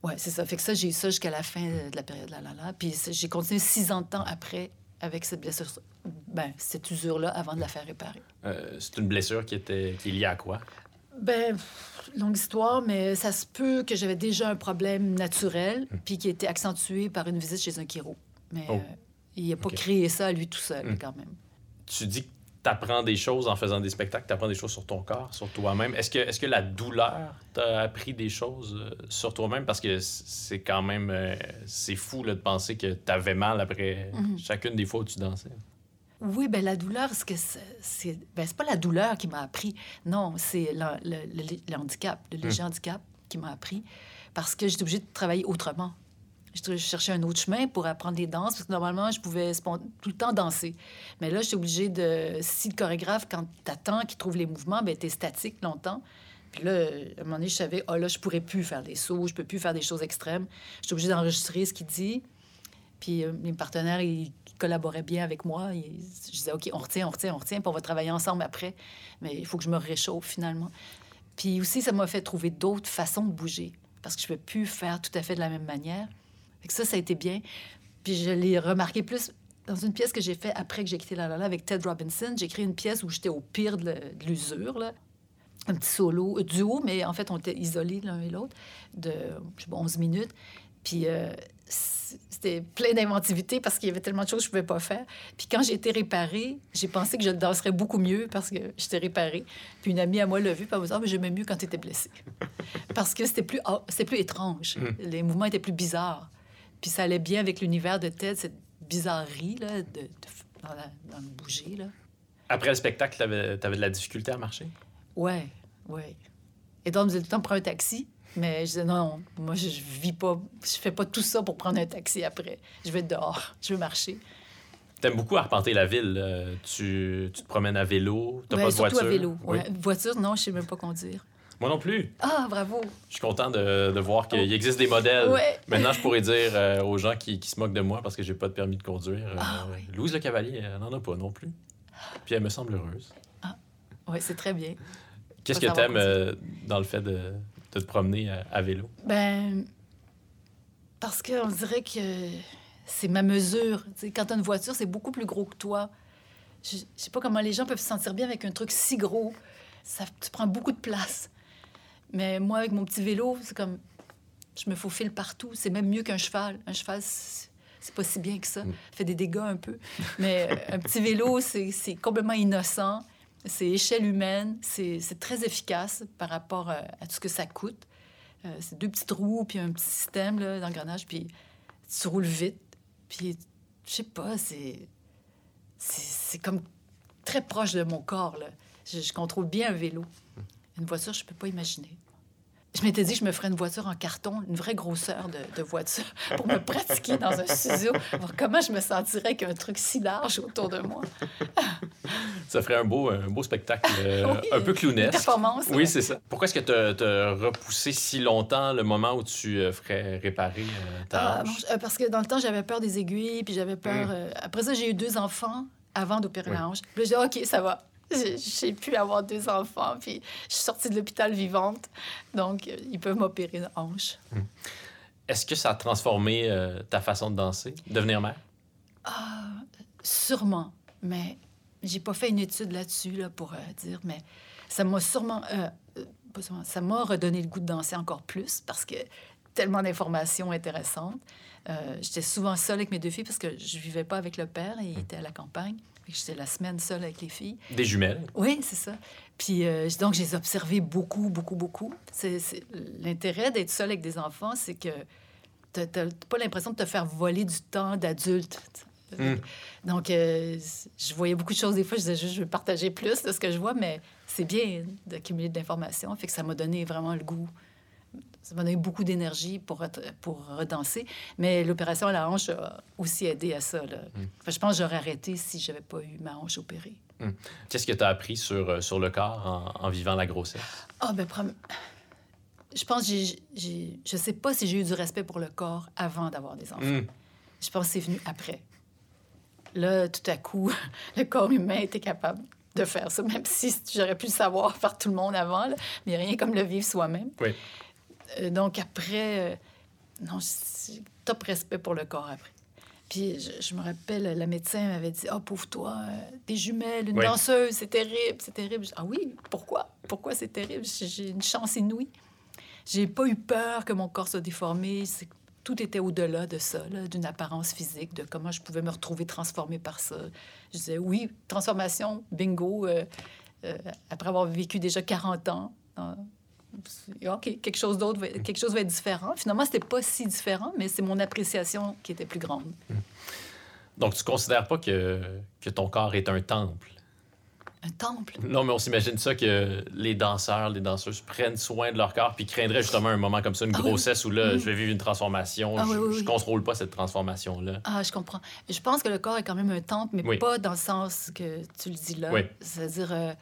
Ouais, c'est ça. Fait que ça, j'ai eu ça jusqu'à la fin de la période la la la. Puis j'ai continué six ans de temps après avec cette blessure, ben, cette usure-là avant de la faire réparer. Euh, c'est une blessure qui, était, qui est liée à quoi? Ben, longue histoire, mais ça se peut que j'avais déjà un problème naturel, puis qui a été accentué par une visite chez un chiro. Mais Oh. euh, il n'a pas créé ça à lui tout seul, Mm. quand même. Tu dis que tu apprends des choses en faisant des spectacles, tu apprends des choses sur ton corps, sur toi-même. Est-ce que, est que la douleur t'a appris des choses euh, sur toi-même? Parce que c'est quand même... euh, c'est fou là, de penser que tu avais mal après Mhm. chacune des fois où tu dansais. Oui, ben la douleur, c'est que c'est, ben, c'est pas la douleur qui m'a appris. Non, c'est le, le- le handicap, le léger handicap qui m'a appris. Parce que j'étais obligée de travailler autrement. Je cherchais un autre chemin pour apprendre les danses, parce que normalement, je pouvais tout le temps danser. Mais là, j'étais obligée de... Si le chorégraphe, quand t'attends qu'il trouve les mouvements, ben t'es statique longtemps. Puis là, à un moment donné, je savais, ah là, je pourrais plus faire des sauts, je peux plus faire des choses extrêmes. J'étais obligée d'enregistrer ce qu'il dit. Puis euh, mes partenaires, ils collaboraient bien avec moi. Je disais, OK, on retient, on retient, on retient, puis on va travailler ensemble après. Mais il faut que je me réchauffe finalement. Puis aussi, ça m'a fait trouver d'autres façons de bouger, parce que je ne peux plus faire tout à fait de la même manière. Fait que ça, ça a été bien. Puis je l'ai remarqué plus dans une pièce que j'ai faite après que j'ai quitté La La La avec Ted Robinson. J'ai créé une pièce où j'étais au pire de l'usure, là. Un petit solo, euh, duo, mais en fait, on était isolés l'un et l'autre de je sais pas, 11 minutes. Puis euh, c'était plein d'inventivité parce qu'il y avait tellement de choses que je ne pouvais pas faire. Puis quand j'ai été réparée, j'ai pensé que je danserais beaucoup mieux parce que j'étais réparée. Puis une amie à moi l'a vu, puis elle m'a dit mais j'aimais mieux quand tu étais blessée. parce que c'était plus, c'était plus étrange. Les mouvements étaient plus bizarres. Puis ça allait bien avec l'univers de Ted, cette bizarrerie là, de, de- dans, la- dans le bouger. Là. Après le spectacle, tu avais, de la difficulté à marcher? Ouais, ouais. Et donc, on me disait tout le temps prends un taxi. Mais je disais non, non, moi je, vis pas, je fais pas tout ça pour prendre un taxi après. Je vais être dehors, je veux marcher. T'aimes beaucoup arpenter la ville. euh, tu, tu te promènes à vélo, t'as Ouais, pas de surtout voiture? à vélo. Oui. Ouais. Voiture, non, je sais même pas conduire. Moi non plus. Ah, bravo. Je suis content de, de voir qu'il existe des modèles. Ouais. Maintenant, je pourrais dire euh, aux gens qui, qui se moquent de moi parce que j'ai pas de permis de conduire. euh, Ah, oui. Louise Le Cavalier, elle n'en a pas non plus. Puis elle me semble heureuse. Oui, c'est très bien. Qu'est-ce que t'aimes euh, dans le fait de, de te promener à, à vélo? Ben, parce qu'on dirait que c'est ma mesure. Tu sais, quand tu as une voiture, c'est beaucoup plus gros que toi. Je je sais pas comment les gens peuvent se sentir bien avec un truc si gros. Ça, tu prends beaucoup de place. Mais moi, avec mon petit vélo, c'est comme. Je me faufile partout. C'est même mieux qu'un cheval. Un cheval, c'est pas si bien que ça. Mm. Ça fait des dégâts un peu. Mais euh, un petit vélo, c'est complètement innocent. C'est échelle humaine. C'est très efficace par rapport euh, à tout ce que ça coûte. Euh, c'est deux petites roues, puis un petit système d'engrenage, puis tu roules vite. Puis, je sais pas, c'est... C'est c'est comme très proche de mon corps, là. Je, je contrôle bien un vélo. Une voiture, je peux pas imaginer. Je m'étais dit que je me ferais une voiture en carton, une vraie grosseur de, de voiture, pour me pratiquer dans un studio, voir comment je me sentirais avec un truc si large autour de moi. Ça ferait un beau, un beau spectacle, euh, Oui, un peu clownesque. performance. Oui, c'est ça. Pourquoi est-ce que tu as repoussé si longtemps le moment où tu euh, ferais réparer euh, ta Ah, bon, parce que dans le temps, j'avais peur des aiguilles, puis j'avais peur. Mm. euh, après ça, j'ai eu deux enfants avant d'opérer Oui. la hanche. Puis là, j'ai dit, OK, ça va. J'ai- pu avoir deux enfants, puis je suis sortie de l'hôpital vivante. Donc, euh, ils peuvent m'opérer une hanche. Est-ce que ça a transformé euh, ta façon de danser, devenir mère? Sûrement. Mais j'ai pas fait une étude là-dessus là, pour euh, dire, mais ça m'a sûrement. sûrement, ça m'a redonné le goût de danser encore plus parce que tellement d'informations intéressantes. J'étais souvent seule avec mes deux filles parce que je vivais pas avec le père, il était à la campagne. J'étais la semaine seule avec les filles. Des jumelles? Oui, c'est ça. Puis euh, donc, je les ai observés beaucoup, beaucoup, beaucoup. C'est c'est- L'intérêt d'être seule avec des enfants, c'est que tu n'as pas l'impression de te faire voler du temps d'adulte. Mm. Donc, euh, je voyais beaucoup de choses. Des fois, je disais juste, je veux partager plus de ce que je vois, mais c'est bien d'accumuler de l'information. Fait que ça m'a donné vraiment le goût. Ça m'a donné beaucoup d'énergie pour, pour redanser. Mais l'opération à la hanche a aussi aidé à ça. là. Que je pense que j'aurais arrêté si j'avais pas eu ma hanche opérée. Qu'est-ce que tu as appris sur, euh, sur le corps en, en vivant la grossesse? Ah, ben, je pense que j'ai- j'ai... Je sais pas si j'ai eu du respect pour le corps avant d'avoir des enfants. Mm. Je pense que c'est venu après. Là, tout à coup, le corps humain était capable de faire ça, même si j'aurais pu le savoir par tout le monde avant, là, mais rien comme le vivre soi-même. Oui. Euh, donc après, euh, non, j'ai top respect pour le corps après. Puis je, je me rappelle, la médecin m'avait dit, ah, pauvre toi, euh, des jumelles, une Oui. danseuse, c'est terrible, c'est terrible. Je ah oui, pourquoi? Pourquoi c'est terrible? J'ai une chance inouïe. J'ai pas eu peur que mon corps soit déformé. Tout était au-delà de ça, d'une apparence physique, de comment je pouvais me retrouver transformée par ça. Je disais, oui, transformation, bingo. euh, après avoir vécu déjà 40 ans, Quelque chose d'autre, va- quelque chose va être différent. Finalement, c'était pas si différent, mais c'est mon appréciation qui était plus grande. Donc, tu considères pas que, que ton corps est un temple? Un temple? Non, mais on s'imagine ça que les danseurs, les danseuses prennent soin de leur corps puis craindraient justement un moment comme ça, une Ah oui. grossesse où là, Mhm. je vais vivre une transformation. Ah je, oui, oui, je oui. contrôle pas cette transformation-là. Ah, je comprends. Je pense que le corps est quand même un temple, mais Oui. pas dans le sens que tu le dis là. Oui. C'est-à-dire, euh,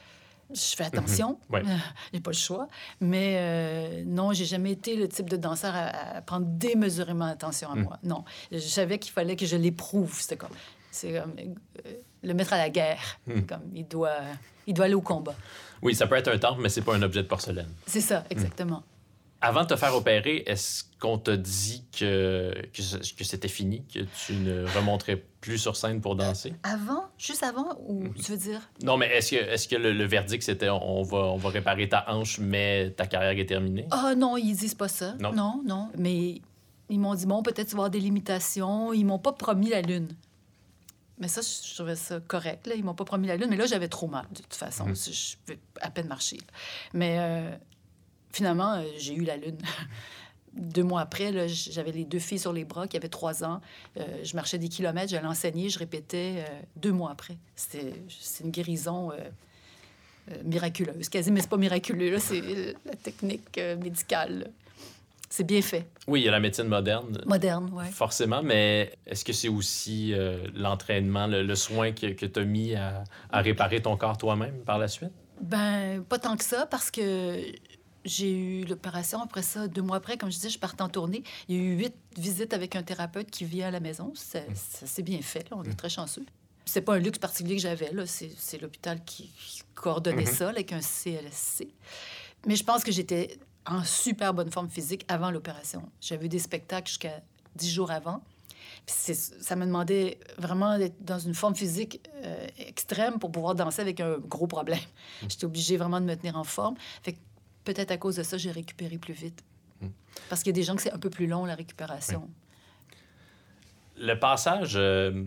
je fais attention, Oui. euh, j'ai pas le choix, mais euh, non, j'ai jamais été le type de danseur à, à prendre démesurément attention à Mm. moi. Non, je savais qu'il fallait que je l'éprouve. C'était comme, c'est comme euh, le mettre à la guerre. Mm. Comme il doit, il doit aller au combat. Oui, ça peut être un temple, mais c'est pas un objet de porcelaine. C'est ça, exactement. Avant de te faire opérer, est-ce qu'on t'a dit que, que, c'était fini, que tu ne remonterais plus sur scène pour danser? Avant, juste avant, ou Mm. tu veux dire? Non, mais est-ce que, est que le, le verdict, c'était on va, on va réparer ta hanche, mais ta carrière est terminée? Ah non, ils disent pas ça. Non. non, non. Mais ils m'ont dit, bon, peut-être tu vas avoir des limitations. Ils m'ont pas promis la Lune. Mais ça, je trouvais ça correct. Là. Ils m'ont pas promis la Lune. Mais là, j'avais trop mal, de toute façon. Mhm. Je pouvais à peine marcher. là. Mais euh, finalement, euh, j'ai eu la Lune. Deux mois après, j'avais les deux filles sur les bras qui avaient trois ans. Euh, je marchais des kilomètres, j'allais enseigner, je répétais euh, deux mois après. C'était c'est une guérison miraculeuse. Quasi, mais c'est pas miraculeux, c'est la technique médicale. là. C'est bien fait. Oui, il y a la médecine moderne, Moderne, ouais. forcément, mais est-ce que c'est aussi euh, l'entraînement, le, le soin que, que tu as mis à, à réparer ton corps toi-même par la suite? Ben, pas tant que ça, parce que j'ai eu l'opération. Après ça, deux mois après, comme je disais, je partais en tournée. Il y a eu huit visites avec un thérapeute qui vient à la maison. Ça, Mmh. ça s'est bien fait. là. On est très chanceux. C'est pas un luxe particulier que j'avais. là. C'est l'hôpital qui qui coordonnait ça là, avec un CLSC. Mais je pense que j'étais en super bonne forme physique avant l'opération. J'avais eu des spectacles jusqu'à dix jours avant. Puis ça me demandait vraiment d'être dans une forme physique euh, extrême pour pouvoir danser avec un gros problème. J'étais obligée vraiment de me tenir en forme. Fait que peut-être à cause de ça, j'ai récupéré plus vite. Parce qu'il y a des gens que c'est un peu plus long, la récupération. Le passage euh,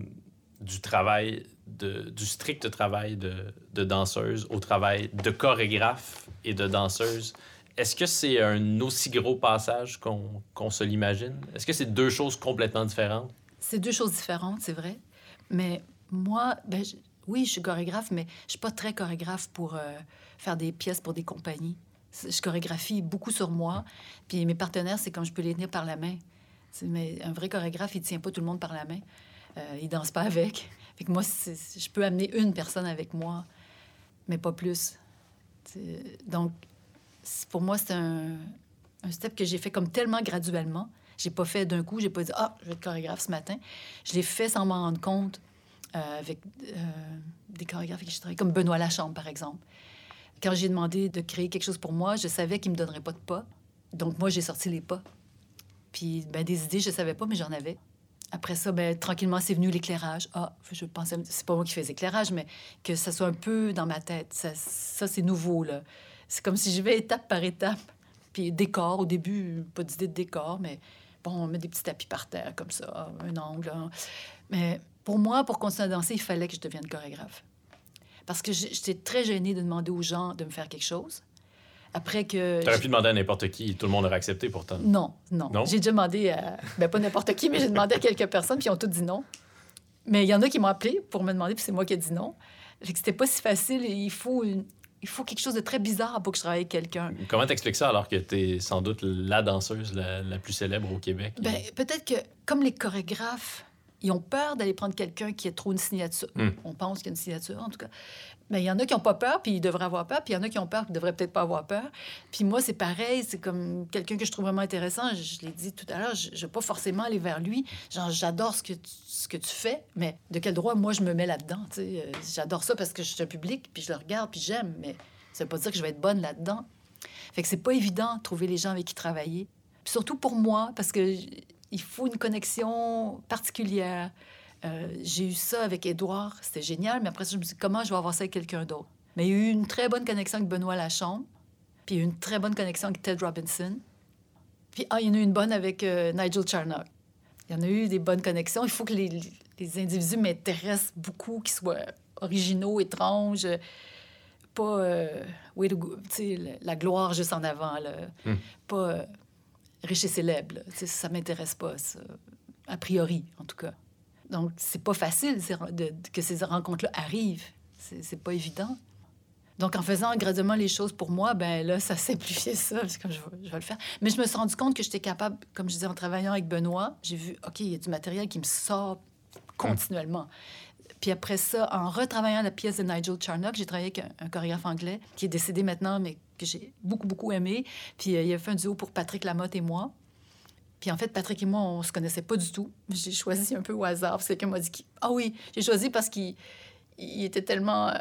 du travail, de, du strict travail de, de danseuse au travail de chorégraphe et de danseuse, est-ce que c'est un aussi gros passage qu'on se l'imagine? Est-ce que c'est deux choses complètement différentes? C'est deux choses différentes, c'est vrai. Mais moi, ben, oui, je suis chorégraphe, mais je suis pas très chorégraphe pour euh, faire des pièces pour des compagnies. Je chorégraphie beaucoup sur moi. Puis mes partenaires, c'est comme je peux les tenir par la main. Mais un vrai chorégraphe, il tient pas tout le monde par la main. Euh, il danse pas avec. Fait que moi, je peux amener une personne avec moi, mais pas plus. Donc, pour moi, c'est un, un step que j'ai fait comme tellement graduellement. J'ai pas fait d'un coup, j'ai pas dit ah, je vais être chorégraphe ce matin. Je l'ai fait sans m'en rendre compte euh, avec euh, des chorégraphes avec qui je travaille, comme Benoît Lachambre par exemple. Quand j'ai demandé de créer quelque chose pour moi, je savais qu'il me donnerait pas de pas. Donc moi, j'ai sorti les pas. Puis ben, des idées, je savais pas, mais j'en avais. Après ça, ben, tranquillement, c'est venu l'éclairage. Ah, je pensais, c'est pas moi qui fais l'éclairage, mais que ça soit un peu dans ma tête. Ça, ça c'est nouveau, là. C'est comme si je vais étape par étape. Puis décor, au début, pas d'idée de décor, mais bon, on met des petits tapis par terre, comme ça, un angle. Mais pour moi, pour continuer à danser, il fallait que je devienne chorégraphe. Parce que j'étais très gênée de demander aux gens de me faire quelque chose. Après que... T'aurais pu demander à n'importe qui, tout le monde aurait accepté pourtant. Non, non. Non? J'ai déjà demandé à. Ben, pas n'importe qui, mais j'ai demandé à quelques personnes, puis ils ont tous dit non. Mais il y en a qui m'ont appelé pour me demander, puis c'est moi qui ai dit non. C'était pas si facile. et Il faut, une- il faut quelque chose de très bizarre pour que je travaille avec quelqu'un. Comment t'expliques ça alors que t'es sans doute la danseuse la, la plus célèbre au Québec? Ben, peut-être que, comme les chorégraphes, ils ont peur d'aller prendre quelqu'un qui a trop une signature. Hmm. On pense qu'il y a une signature, en tout cas. Mais il y en a qui n'ont pas peur, puis ils devraient avoir peur, puis il y en a qui ont peur, puis ils devraient peut-être pas avoir peur. Puis moi, c'est pareil, c'est comme quelqu'un que je trouve vraiment intéressant. Je, je l'ai dit tout à l'heure, je ne vais pas forcément aller vers lui. Genre, j'adore ce que, tu, ce que tu fais, mais de quel droit moi je me mets là-dedans? Euh, J'adore ça parce que je suis un public, puis je le regarde, puis j'aime, mais ça veut pas dire que je vais être bonne là-dedans. Fait que c'est pas évident de trouver les gens avec qui travailler. Puis surtout pour moi, parce que il faut une connexion particulière. Euh, j'ai eu ça avec Édouard, c'était génial, mais après ça, je me suis dit, comment je vais avoir ça avec quelqu'un d'autre? Mais il y a eu une très bonne connexion avec Benoît Lachambre, puis une très bonne connexion avec Ted Robinson. Puis, ah, il y en a eu une bonne avec euh, Nigel Charnock. Il y en a eu des bonnes connexions. Il faut que les, les individus m'intéressent beaucoup, qu'ils soient originaux, étranges, pas euh, way to go- tu sais, la- la gloire juste en avant, là. Hmm. pas euh, riche et célèbre. Ça m'intéresse pas, a priori, en tout cas. Donc, c'est pas facile que ces rencontres-là arrivent. C'est pas évident. Donc, en faisant graduellement les choses pour moi, ben là, ça simplifiait ça, parce que je, je vais le faire. Mais je me suis rendu compte que j'étais capable, comme je disais, en travaillant avec Benoît, j'ai vu, OK, il y a du matériel qui me sort continuellement. Puis après ça, en retravaillant la pièce de Nigel Charnock, j'ai travaillé avec un, un chorégraphe anglais qui est décédé maintenant, mais j'ai beaucoup, beaucoup aimé. Puis euh, il a fait un duo pour Patrick Lamotte et moi. Puis en fait, Patrick et moi, on se connaissait pas du tout. J'ai choisi un peu au hasard. que quelqu'un m'a dit Ah oui, j'ai choisi parce qu'il il était tellement euh,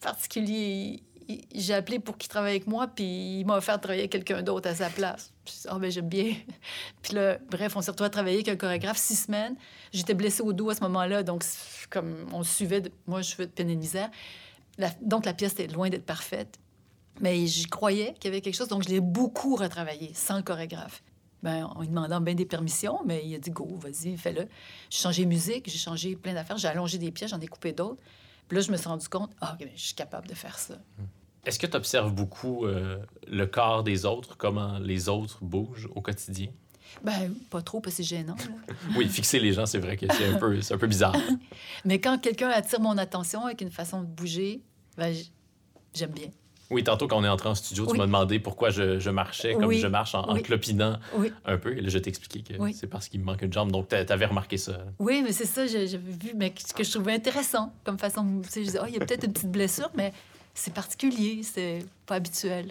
particulier. J'ai appelé pour qu'il travaille avec moi, puis il m'a offert de travailler avec quelqu'un d'autre à sa place. Ah ben j'aime bien. puis là, bref, on s'est retrouvé à travailler avec un chorégraphe six semaines. J'étais blessée au dos à ce moment-là, donc c'est comme on suivait. moi, je fais de peine et de misère. Donc la pièce était loin d'être parfaite. Mais j'y croyais qu'il y avait quelque chose, donc je l'ai beaucoup retravaillé sans le chorégraphe. Ben, en lui demandant bien des permissions, mais il a dit go, vas-y, fais-le. J'ai changé musique, j'ai changé plein d'affaires, j'ai allongé des pièces, j'en ai coupé d'autres. Puis là, je me suis rendu compte, ah, je suis capable de faire ça. Est-ce que tu observes beaucoup euh, le corps des autres, comment les autres bougent au quotidien? Ben, pas trop, parce que c'est gênant. là. Oui, fixer les gens, c'est vrai que c'est un peu, un peu bizarre. mais quand quelqu'un attire mon attention avec une façon de bouger, ben, j'aime bien. Oui, tantôt, quand on est entré en studio, tu m'as demandé pourquoi je, je marchais comme Oui. je marche en, en Oui. clopinant un peu. Et là, je t'ai expliqué que c'est parce qu'il me manque une jambe. Donc, t'a- t'avais remarqué ça. oui mais c'est ça, j'avais vu, mais ce que je trouvais intéressant comme façon de. Tu sais, je disais, ah, il y a peut-être une petite blessure, mais c'est particulier, c'est pas habituel.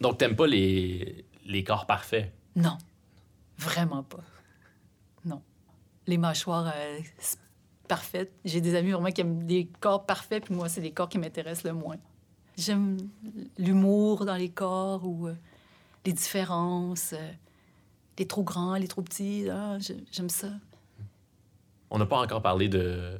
Donc, t'aimes pas les, les corps parfaits? Non, vraiment pas. Non. Les mâchoires euh, parfaites. J'ai des amis vraiment qui aiment des corps parfaits, puis moi, c'est les corps qui m'intéressent le moins. J'aime l'humour dans les corps ou euh, les différences, euh, les trop grands, les trop petits. J'ai- J'aime ça. On n'a pas encore parlé de,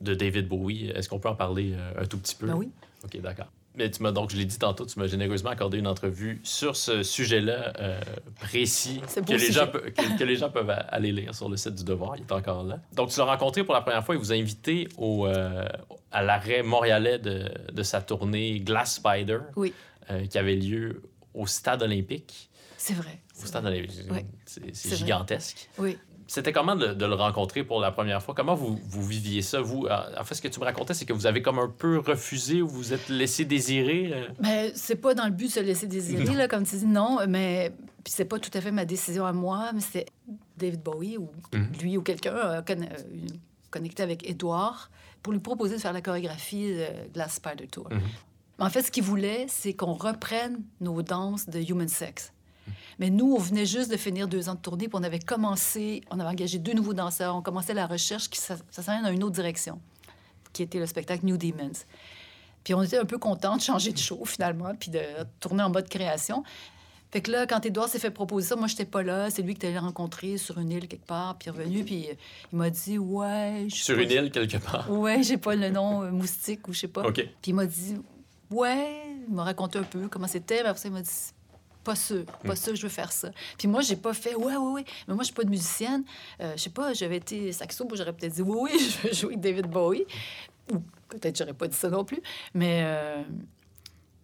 de David Bowie. Est-ce qu'on peut en parler euh, un tout petit peu? Ben oui. OK, d'accord. Mais tu m'as donc, je l'ai dit tantôt, tu m'as généreusement accordé une entrevue sur ce sujet-là euh, précis que les, gens, sujet. pe- que, que les gens peuvent aller lire sur le site du Devoir. Il est encore là. Donc, tu l'as rencontré pour la première fois. Il vous a invité au, euh, à l'arrêt montréalais de, de sa tournée Glass Spider, Oui, euh, qui avait lieu au Stade olympique. c'est vrai. Au Stade olympique, Oui. c'est vrai. gigantesque. Oui. C'était comment de, de le rencontrer pour la première fois? Comment vous, vous viviez ça, vous? Euh, En fait, ce que tu me racontais, c'est que vous avez comme un peu refusé ou vous êtes laissé désirer. Mais c'est pas dans le but de se laisser désirer, là, comme tu dis, non, mais puis c'est pas tout à fait ma décision à moi, mais c'est David Bowie ou Mhm. lui ou quelqu'un euh, conne- euh, connecté avec Edouard pour lui proposer de faire la chorégraphie de Glass Spider Tour. Mhm. En fait, ce qu'il voulait, c'est qu'on reprenne nos danses de Human Sex. Mais nous, on venait juste de finir deux ans de tournée, puis on avait commencé, on avait engagé deux nouveaux danseurs, on commençait la recherche qui ça, ça s'en dans une autre direction, qui était le spectacle New Demons. Puis on était un peu contents de changer de show finalement, puis de tourner en mode création. Fait que là, quand Edouard s'est fait proposer ça, moi, j'étais pas là. C'est lui qui t'allait rencontrer sur une île quelque part, puis revenu, puis il m'a dit Ouais. Sur une île quelque part? Ouais, j'ai pas le nom, euh, moustique ou je sais pas. OK. Puis il m'a dit Ouais, il m'a raconté un peu comment c'était, mais après ça, il m'a dit pas sûr, pas sûr que je veux faire ça. Puis moi, j'ai pas fait ouais, ouais, ouais. Mais moi, je suis pas de musicienne. Euh, je sais pas, j'avais été saxo, j'aurais peut-être dit oui, oui, je veux jouer avec David Bowie. Ou peut-être j'aurais pas dit ça non plus. Mais euh,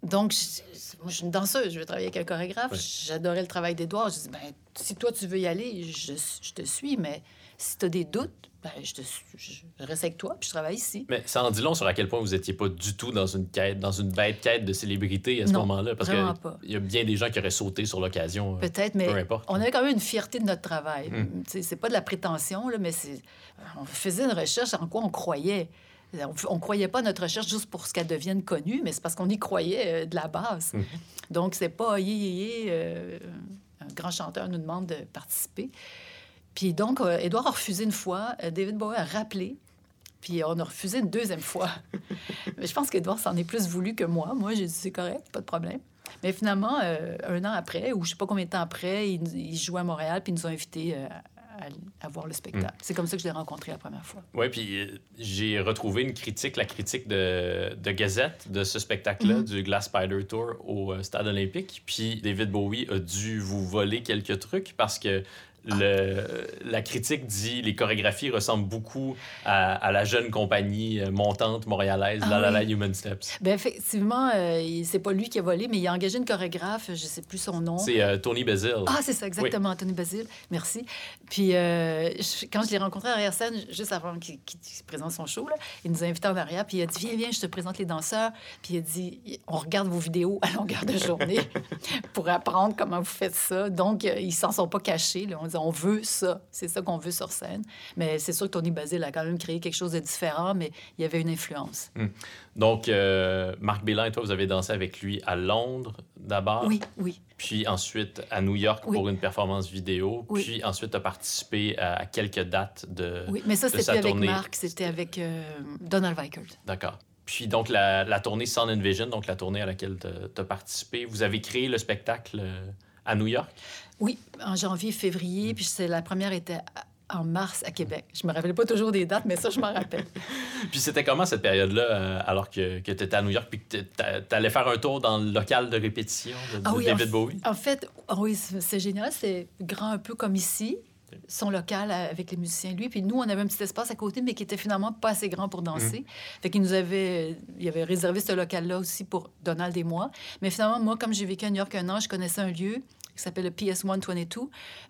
donc, je- moi, je suis une danseuse, je veux travailler avec un chorégraphe. Ouais. J'adorais le travail d'Edouard. Je dis ben, si toi, tu veux y aller, je, je te suis, mais si tu as des doutes, ben, je, te, suis- je reste avec toi, puis je travaille ici. Mais ça en dit long sur à quel point vous étiez pas du tout dans une quête, dans une bête quête de célébrité à ce moment-là. Parce vraiment que pas. il y a bien des gens qui auraient sauté sur l'occasion. euh, Peut-être, mais Peu importe. on avait quand même une fierté de notre travail. Mm. C'est pas de la prétention, là, mais on faisait une recherche en quoi on croyait. On ne croyait pas à notre recherche juste pour ce qu'elle devienne connue, mais c'est parce qu'on y croyait euh, de la base. Mhm. Donc, c'est pas yé, yé, yé, euh, un grand chanteur nous demande de participer. Puis donc, euh, Édouard a refusé une fois, euh, David Bowie a rappelé, puis on a refusé une deuxième fois. Mais je pense qu'Edouard s'en est plus voulu que moi. Moi, j'ai dit c'est correct, pas de problème. Mais finalement, euh, un an après, ou je sais pas combien de temps après, il, il jouait à Montréal, puis ils nous ont invités euh, à, à voir le spectacle. C'est comme ça que je l'ai rencontré la première fois. Oui, puis euh, j'ai retrouvé une critique, la critique de, de Gazette de ce spectacle-là, Mhm. du Glass Spider Tour au euh, Stade olympique. Puis David Bowie a dû vous voler quelques trucs parce que le, la critique dit les chorégraphies ressemblent beaucoup à, à la jeune compagnie euh, montante montréalaise, Ah La La La oui. Human Steps. Ben effectivement, euh, c'est pas lui qui a volé, mais il a engagé une chorégraphe, je sais plus son nom. C'est euh, Tony Basil. Ah, c'est ça, exactement, Anthony Basile. Merci. Puis, euh, je- quand je l'ai rencontré à arrière-scène, juste avant qu'il se présente son show, là, il nous a invités en arrière, puis il a dit Viens, viens, je te présente les danseurs. Puis il a dit On regarde vos vidéos à longueur de journée pour apprendre comment vous faites ça. Donc, ils s'en sont pas cachés. là. On dit On veut ça. C'est ça qu'on veut sur scène. Mais c'est sûr que Tony Basile a quand même créé quelque chose de différent, mais il y avait une influence. Donc, euh, Marc Bélin et toi, vous avez dansé avec lui à Londres d'abord. Oui, oui. puis ensuite à New York Oui. pour une performance vidéo, Oui. puis ensuite tu as participé à quelques dates de... oui. Mais ça, c'était avec. Marc, c'était avec euh, Donald Weikert. D'accord. Puis donc la, la tournée Sun and Vision, donc la tournée à laquelle tu as participé, vous avez créé le spectacle euh, à New York? Oui, en janvier, février, puis c'est la première était en mars à Québec. Je me rappelle pas toujours des dates, mais ça, je m'en rappelle. Puis c'était comment cette période-là, euh, alors que, que tu étais à New York, puis que tu allais faire un tour dans le local de répétition de, de Ah oui, David en- Bowie? En fait, oui, c'est génial. C'est grand un peu comme ici, son local avec les musiciens, lui. Puis nous, on avait un petit espace à côté, mais qui était finalement pas assez grand pour danser. Fait qu'il nous avait, il avait réservé ce local-là aussi pour Donald et moi. Mais finalement, moi, comme j'ai vécu à New York un an, je connaissais un lieu qui s'appelle le PS 122,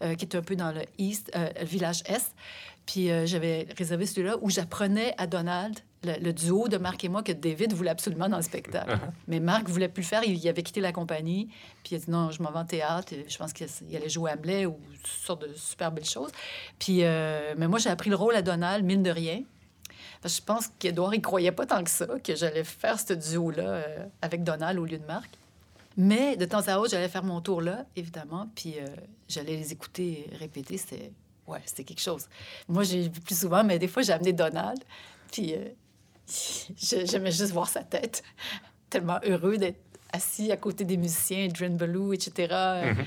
euh, qui est un peu dans le East, euh, le village Est. Puis euh, j'avais réservé celui-là où j'apprenais à Donald le, le duo de Marc et moi que David voulait absolument dans le spectacle. Mais Marc voulait plus le faire. Il, il avait quitté la compagnie. Puis il a dit non, je m'en vais en théâtre. Et Je pense qu'il allait jouer Hamlet ou toutes sortes de super belles choses. Puis, euh, mais moi, j'ai appris le rôle à Donald, mine de rien. Parce que je pense qu'Edouard, il croyait pas tant que ça, que j'allais faire ce duo-là euh, avec Donald au lieu de Marc. Mais de temps à autre, j'allais faire mon tour là, évidemment, puis euh, j'allais les écouter répéter. C'était ouais, c'était quelque chose. Moi, j'ai vu plus souvent, mais des fois, j'ai amené Donald, puis euh, j'aimais juste voir sa tête. Tellement heureux d'être assis à côté des musiciens, Dren Ballou, etc., euh, Mhm.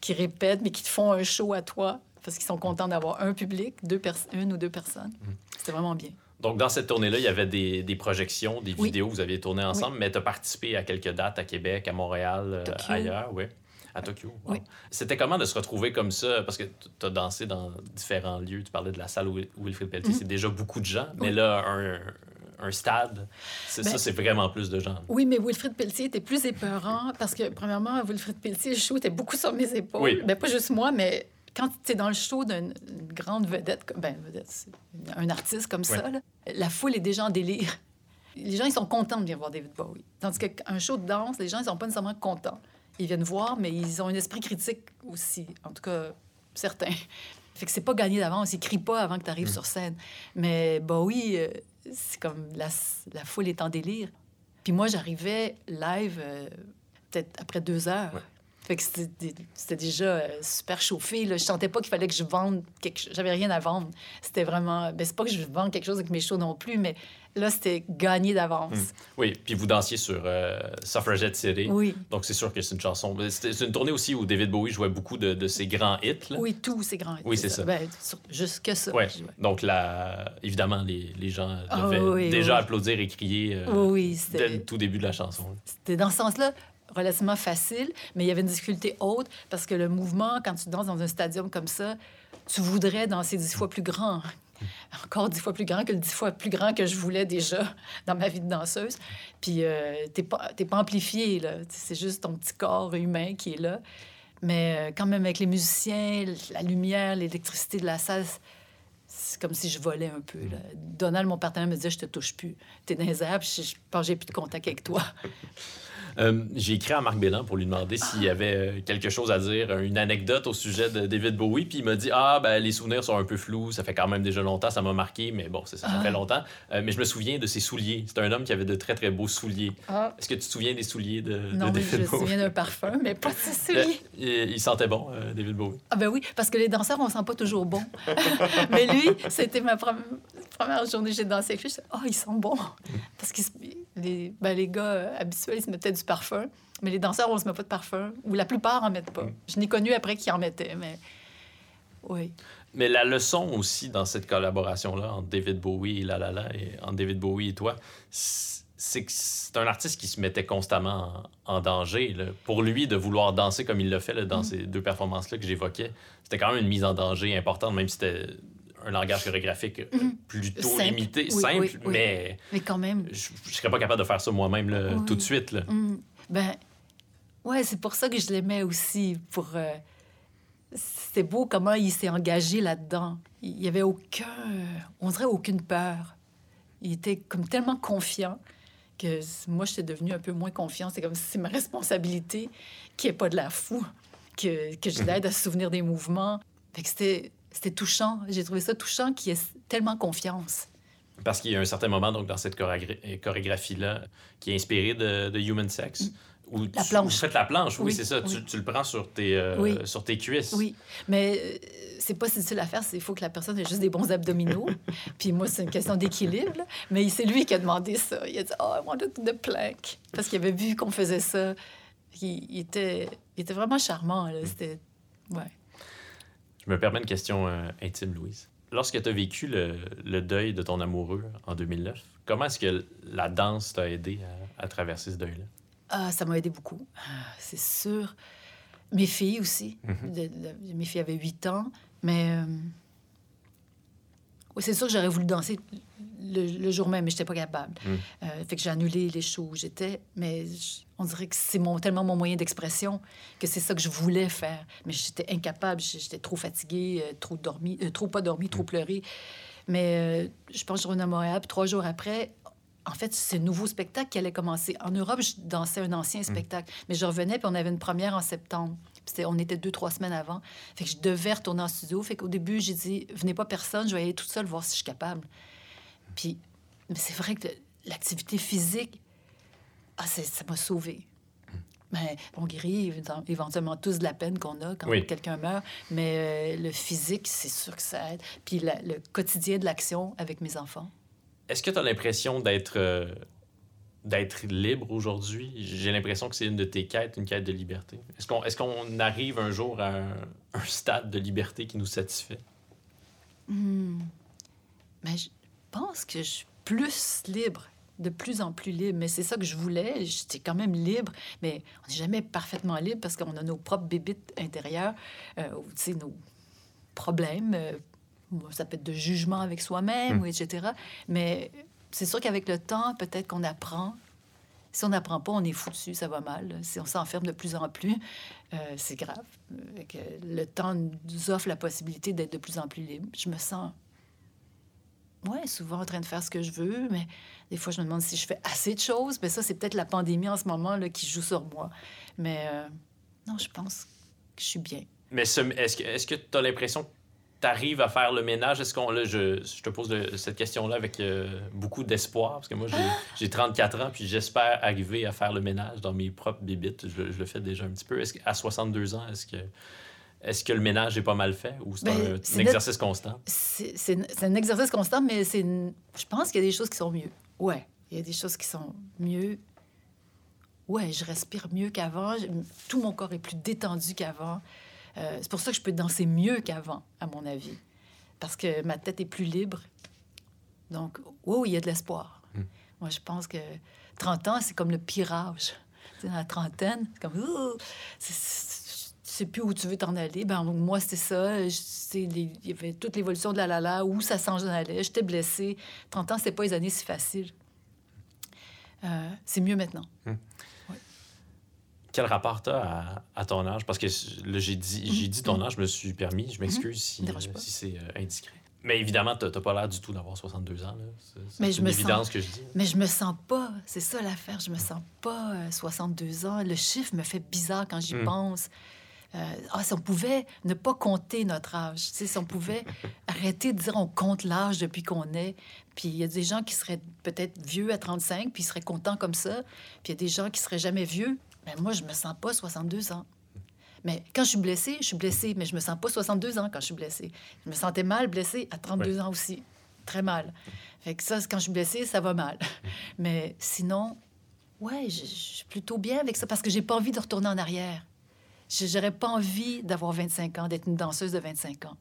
qui répètent, mais qui te font un show à toi parce qu'ils sont contents d'avoir un public, deux une ou deux personnes. Mhm. C'était vraiment bien. Donc, dans cette tournée-là, il y avait des, des projections, des Oui. vidéos que vous aviez tournées ensemble, mais tu as participé à quelques dates à Québec, à Montréal, euh, ailleurs, oui. À Tokyo. wow. Oui. C'était comment de se retrouver comme ça? Parce que tu as dansé dans différents lieux. Tu parlais de la salle Wil- Wilfrid Pelletier. C'est déjà beaucoup de gens. Mais là, un, un stade, c'est Ben- ça, c'est vraiment plus de gens. Oui, mais Wilfrid Pelletier était plus épeurant parce que, premièrement, Wilfrid Pelletier, le show était beaucoup sur mes épaules. Oui. Ben, pas juste moi, mais quand tu es dans le show d'une une grande vedette, ben, vedette, un artiste comme ça, là, la foule est déjà en délire. Les gens, ils sont contents de venir voir David Bowie. Tandis qu'un show de danse, les gens, ils sont pas nécessairement contents. Ils viennent voir, mais ils ont un esprit critique aussi. En tout cas, certains. Fait que c'est pas gagné d'avance. Ils crient pas avant que tu arrives sur scène. Mais Bowie, euh, c'est comme la, la foule est en délire. Puis moi, j'arrivais live euh, peut-être après deux heures. Ouais. Fait que c'était c'était déjà euh, super chauffé. Là. Je sentais pas qu'il fallait que je vende quelque chose. J'avais rien à vendre. C'était vraiment... Ben, c'est pas que je vende quelque chose avec mes shows non plus, mais là, c'était gagné d'avance. Oui, puis vous dansiez sur euh, Suffragette City. Oui. Donc, c'est sûr que c'est une chanson. C'est une tournée aussi où David Bowie jouait beaucoup de, de ses grands hits. là. Oui, tout, c'est grand. Oui, c'est ça. Ben, sur- juste que ça. Ouais. Donc, la... évidemment, les, les gens Ah, devaient oui, déjà oui. applaudir et crier euh, Oui, oui, dès le tout début de la chanson. C'était dans ce sens-là relativement facile, mais il y avait une difficulté haute parce que le mouvement, quand tu danses dans un stadium comme ça, tu voudrais danser dix fois plus grand. Encore dix fois plus grand que le dix fois plus grand que je voulais déjà dans ma vie de danseuse. Puis euh, t'es pas, pas amplifié, là. C'est juste ton petit corps humain qui est là. Mais euh, quand même, avec les musiciens, la lumière, l'électricité de la salle, c'est comme si je volais un peu. Donald, mon partenaire, me disait Je te touche plus. T'es dans les je, je pense j'ai plus de contact avec toi. Euh, J'ai écrit à Marc Bélan pour lui demander s'il y avait euh, quelque chose à dire, une anecdote au sujet de David Bowie. Puis il m'a dit Ah, ben, les souvenirs sont un peu flous, ça fait quand même déjà longtemps, ça m'a marqué, mais bon, ça, ça Ah. fait longtemps. Euh, mais je me souviens de ses souliers. C'est un homme qui avait de très, très beaux souliers. Ah. Est-ce que tu te souviens des souliers de, de Non, mais David je me Bowie? souviens d'un parfum, mais pas de ses Euh, souliers. il, il sentait bon, euh, David Bowie. Ah ben oui, parce que les danseurs, on sent pas toujours bon. mais lui, c'était ma prom- première journée j'ai dansé avec lui. Je disais, oh, ils sont bons. Parce que les, ben, les gars euh, habituels, ils se mettaient du parfum. Mais les danseurs, on se met pas de parfum. Ou la plupart en mettent pas. Je n'ai connu après qui en mettaient, mais oui. Mais la leçon aussi dans cette collaboration-là entre David Bowie et La La La, et entre David Bowie et toi, c'est que c'est un artiste qui se mettait constamment en, en danger. là. Pour lui, de vouloir danser comme il l'a fait là, dans ces deux performances-là que j'évoquais, c'était quand même une mise en danger importante, même si c'était un langage chorégraphique euh, plutôt Simple. limité, Oui, simple, oui, oui. mais Mais quand même, je ne serais pas capable de faire ça moi-même tout de suite. Là. Hum, Ben, ouais, c'est pour ça que je l'aimais aussi. Pour, euh, c'est beau comment il s'est engagé là-dedans. Il y avait aucun, on dirait aucune peur. Il était comme tellement confiant que moi, j'étais devenue un peu moins confiante. C'est comme si c'est ma responsabilité qu'il n'y ait pas de la fou, que, que je l'aide à se souvenir des mouvements. Fait que c'était, c'était touchant. J'ai trouvé ça touchant qu'il ait tellement confiance. Parce qu'il y a un certain moment donc, dans cette chorégra- chorégraphie-là qui est inspirée de, de Human Sex. Où Mm. La tu- planche. Faites la planche, oui, Oui, c'est ça. oui. Tu, tu le prends sur tes, euh, Oui. sur tes cuisses. Oui, mais euh, c'est pas si difficile à faire. Il faut que la personne ait juste des bons abdominaux. Puis moi, c'est une question d'équilibre. là. Mais c'est lui qui a demandé ça. Il a dit Oh, I want to do the plank. Parce qu'il avait vu qu'on faisait ça. Il, il était, il était vraiment charmant. Là. C'était. Ouais. Je me permets une question euh, intime, Louise. Lorsque tu as vécu le, le deuil de ton amoureux en 2009, comment est-ce que la danse t'a aidé à, à traverser ce deuil-là? Ah, ça m'a aidé beaucoup. Ah, C'est sûr. Mes filles aussi. Mhm. De- de- mes filles avaient 8 ans. Mais. euh, Oui, c'est sûr que j'aurais voulu danser le, le jour même, mais je n'étais pas capable. Mhm. Euh, fait que j'ai annulé les shows où j'étais. Mais je- on dirait que c'est mon, tellement mon moyen d'expression que c'est ça que je voulais faire. Mais j'étais incapable. J'étais trop fatiguée, euh, trop dormi, euh, trop pas dormi, trop pleuré. Mais euh, je pense que je revenais à Montréal. Puis trois jours après, en fait, c'est un nouveau spectacle qui allait commencer. En Europe, je dansais un ancien spectacle. Mais je revenais, puis on avait une première en septembre. Puis c'était- on était deux, trois semaines avant. Fait que je devais retourner en studio. Fait qu'au début, j'ai dit, venez pas personne, je vais aller toute seule voir si je suis capable. Puis, mais c'est vrai que l'activité physique, ah, ça m'a sauvée. Ben, on guérit éventuellement tous de la peine qu'on a quand Oui. quelqu'un meurt, mais euh, le physique, c'est sûr que ça aide. Puis la- le quotidien de l'action avec mes enfants. Est-ce que tu as l'impression d'être euh, d'être libre aujourd'hui? J'ai l'impression que c'est une de tes quêtes, une quête de liberté. Est-ce qu'on est qu'on arrive un jour à un, un stade de liberté qui nous satisfait? Hmm. Mais je pense que je suis plus libre, de plus en plus libre. Mais c'est ça que je voulais. J'étais quand même libre, mais on n'est jamais parfaitement libre parce qu'on a nos propres bébites intérieures, euh, sais, nos problèmes. euh, ça peut être de jugement avec soi-même, Hmm. etc. Mais c'est sûr qu'avec le temps, peut-être qu'on apprend. Si on n'apprend pas, on est foutu, ça va mal. Si on s'enferme de plus en plus, euh, c'est grave. Que le temps nous offre la possibilité d'être de plus en plus libre. Je me sens, ouais, souvent en train de faire ce que je veux, mais des fois, je me demande si je fais assez de choses. Mais ça, c'est peut-être la pandémie en ce moment là, qui joue sur moi. Mais euh, non, je pense que je suis bien. Mais ce- est-ce que est-ce que tu as l'impression que tu arrives à faire le ménage? Est-ce qu'on là, je, je te pose le- cette question-là avec euh, beaucoup d'espoir, parce que moi, j'ai- j'ai 34 ans, puis j'espère arriver à faire le ménage dans mes propres bébites. Je, je le fais déjà un petit peu. Est-ce qu'à 62 ans, est-ce que, est-ce que le ménage est pas mal fait ou c'est Ben, un, c'est un notre- exercice constant? C'est un exercice constant, mais c'est une- je pense qu'il y a des choses qui sont mieux. Ouais, il y a des choses qui sont mieux. Ouais, je respire mieux qu'avant. Je- Tout mon corps est plus détendu qu'avant. Euh, c'est pour ça que je peux danser mieux qu'avant, à mon avis. Parce que ma tête est plus libre. Donc, oh, il y a de l'espoir. Hmm. Moi, je pense que 30 ans, c'est comme le pire âge. Tu sais, dans la trentaine, c'est comme... ouh, c'est- c'est- tu sais plus où tu veux t'en aller. Ben, moi, c'était ça. Il y avait toute l'évolution de la la où ça s'en allait. J'étais blessée. 30 ans, c'était pas les années si faciles. Euh, c'est mieux maintenant. Quel rapport tu as à, à ton âge? Parce que là, j'ai dit, j'ai dit ton âge, je me suis permis. Je m'excuse si, euh, pas. si c'est euh, indiscret. Mais évidemment, tu n'as pas l'air du tout d'avoir 62 ans. C'est, une me évidence sens- que je dis. Mais je me sens pas, c'est ça l'affaire, je me sens pas euh, 62 ans. Le chiffre me fait bizarre quand j'y pense. Euh, ah, si on pouvait ne pas compter notre âge, si on pouvait arrêter de dire on compte l'âge depuis qu'on est. Puis il y a des gens qui seraient peut-être vieux à 35, puis ils seraient contents comme ça. Puis il y a des gens qui seraient jamais vieux. Mais moi, je me sens pas 62 ans. Mais quand je suis blessée, je suis blessée, mais je me sens pas 62 ans quand je suis blessée. Je me sentais mal blessée à 32 ans aussi. Très mal. Fait que ça, quand je suis blessée, ça va mal. Mais sinon, ouais, je, je suis plutôt bien avec ça parce que j'ai pas envie de retourner en arrière. Je- J'aurais pas envie d'avoir 25 ans, d'être une danseuse de 25 ans.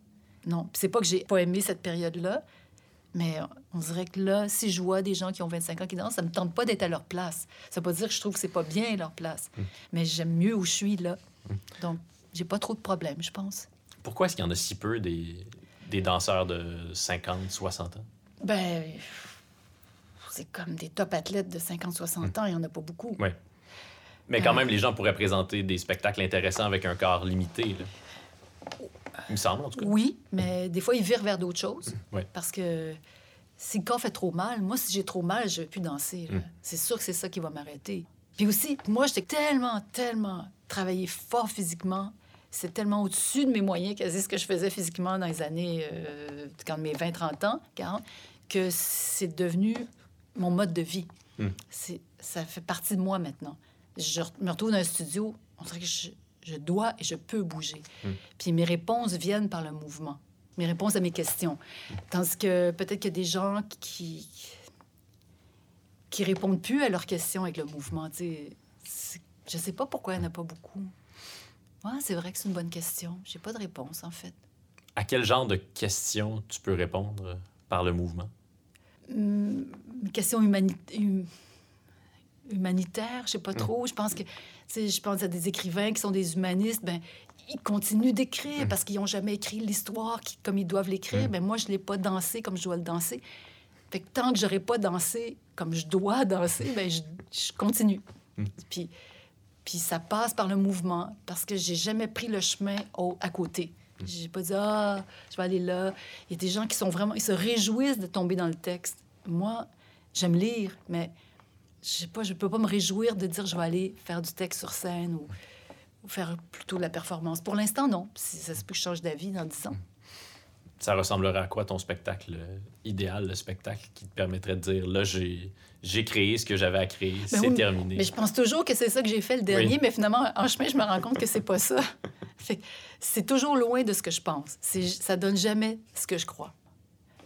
Non. C'est pas que j'ai pas aimé cette période-là, mais on dirait que là, si je vois des gens qui ont 25 ans qui dansent, ça me tente pas d'être à leur place. Ça veut pas dire que je trouve que c'est pas bien leur place, mais j'aime mieux où je suis là. Donc, j'ai pas trop de problèmes, je pense. Pourquoi est-ce qu'il y en a si peu des, des danseurs de 50, 60 ans? Ben, c'est comme des top athlètes de 50-60 ans, il y en a pas beaucoup. Oui. Mais quand Euh. même, les gens pourraient présenter des spectacles intéressants avec un corps limité. là. Il me semble, en tout cas. Oui, mais des fois, ils virent vers d'autres choses. Ouais. Parce que si le corps fait trop mal, moi, si j'ai trop mal, je ne vais plus danser. Mm. C'est sûr que c'est ça qui va m'arrêter. Puis aussi, moi, j'étais tellement, tellement travaillé fort physiquement. C'est tellement au-dessus de mes moyens, quasi ce que je faisais physiquement dans les années, euh, quand mes 20, 30 ans, 40, que c'est devenu mon mode de vie. Mm. C'est, ça fait partie de moi maintenant. Je me retrouve dans un studio, on dirait que je, je dois et je peux bouger. Puis mes réponses viennent par le mouvement, mes réponses à mes questions. Tandis que peut-être qu'il y a des gens qui qui répondent plus à leurs questions avec le mouvement. tu sais. C'est- Je sais pas pourquoi il n'y en a pas beaucoup. Ouais, c'est vrai que c'est une bonne question. J'ai pas de réponse, en fait. À quel genre de questions tu peux répondre par le mouvement? Hum, une question humani- hum- humanitaire, je sais pas trop. Je pense que, je pense à des écrivains qui sont des humanistes, ben ils continuent d'écrire parce qu'ils n'ont jamais écrit l'histoire comme ils doivent l'écrire. Ben moi, je l'ai pas dansé comme je dois le danser. Fait que tant que j'aurais pas dansé comme je dois danser, ben je, je continue. Puis, puis ça passe par le mouvement parce que j'ai jamais pris le chemin au, à côté. J'ai pas dit ah, je vais aller là. Il y a des gens qui sont vraiment, ils se réjouissent de tomber dans le texte. Moi, j'aime lire, mais je sais pas, je peux pas me réjouir de dire je vais aller faire du texte sur scène ou, ou faire plutôt de la performance. Pour l'instant, non. Ça se peut que je change d'avis dans 10 ans. ça ressemblerait à quoi ton spectacle euh, idéal, le spectacle qui te permettrait de dire là, j'ai, j'ai créé ce que j'avais à créer, Ben c'est oui, terminé. Mais je pense toujours que c'est ça que j'ai fait le dernier, Oui. mais finalement, en chemin, je me rends compte que c'est pas ça. C'est toujours loin de ce que je pense. Ça donne jamais ce que je crois.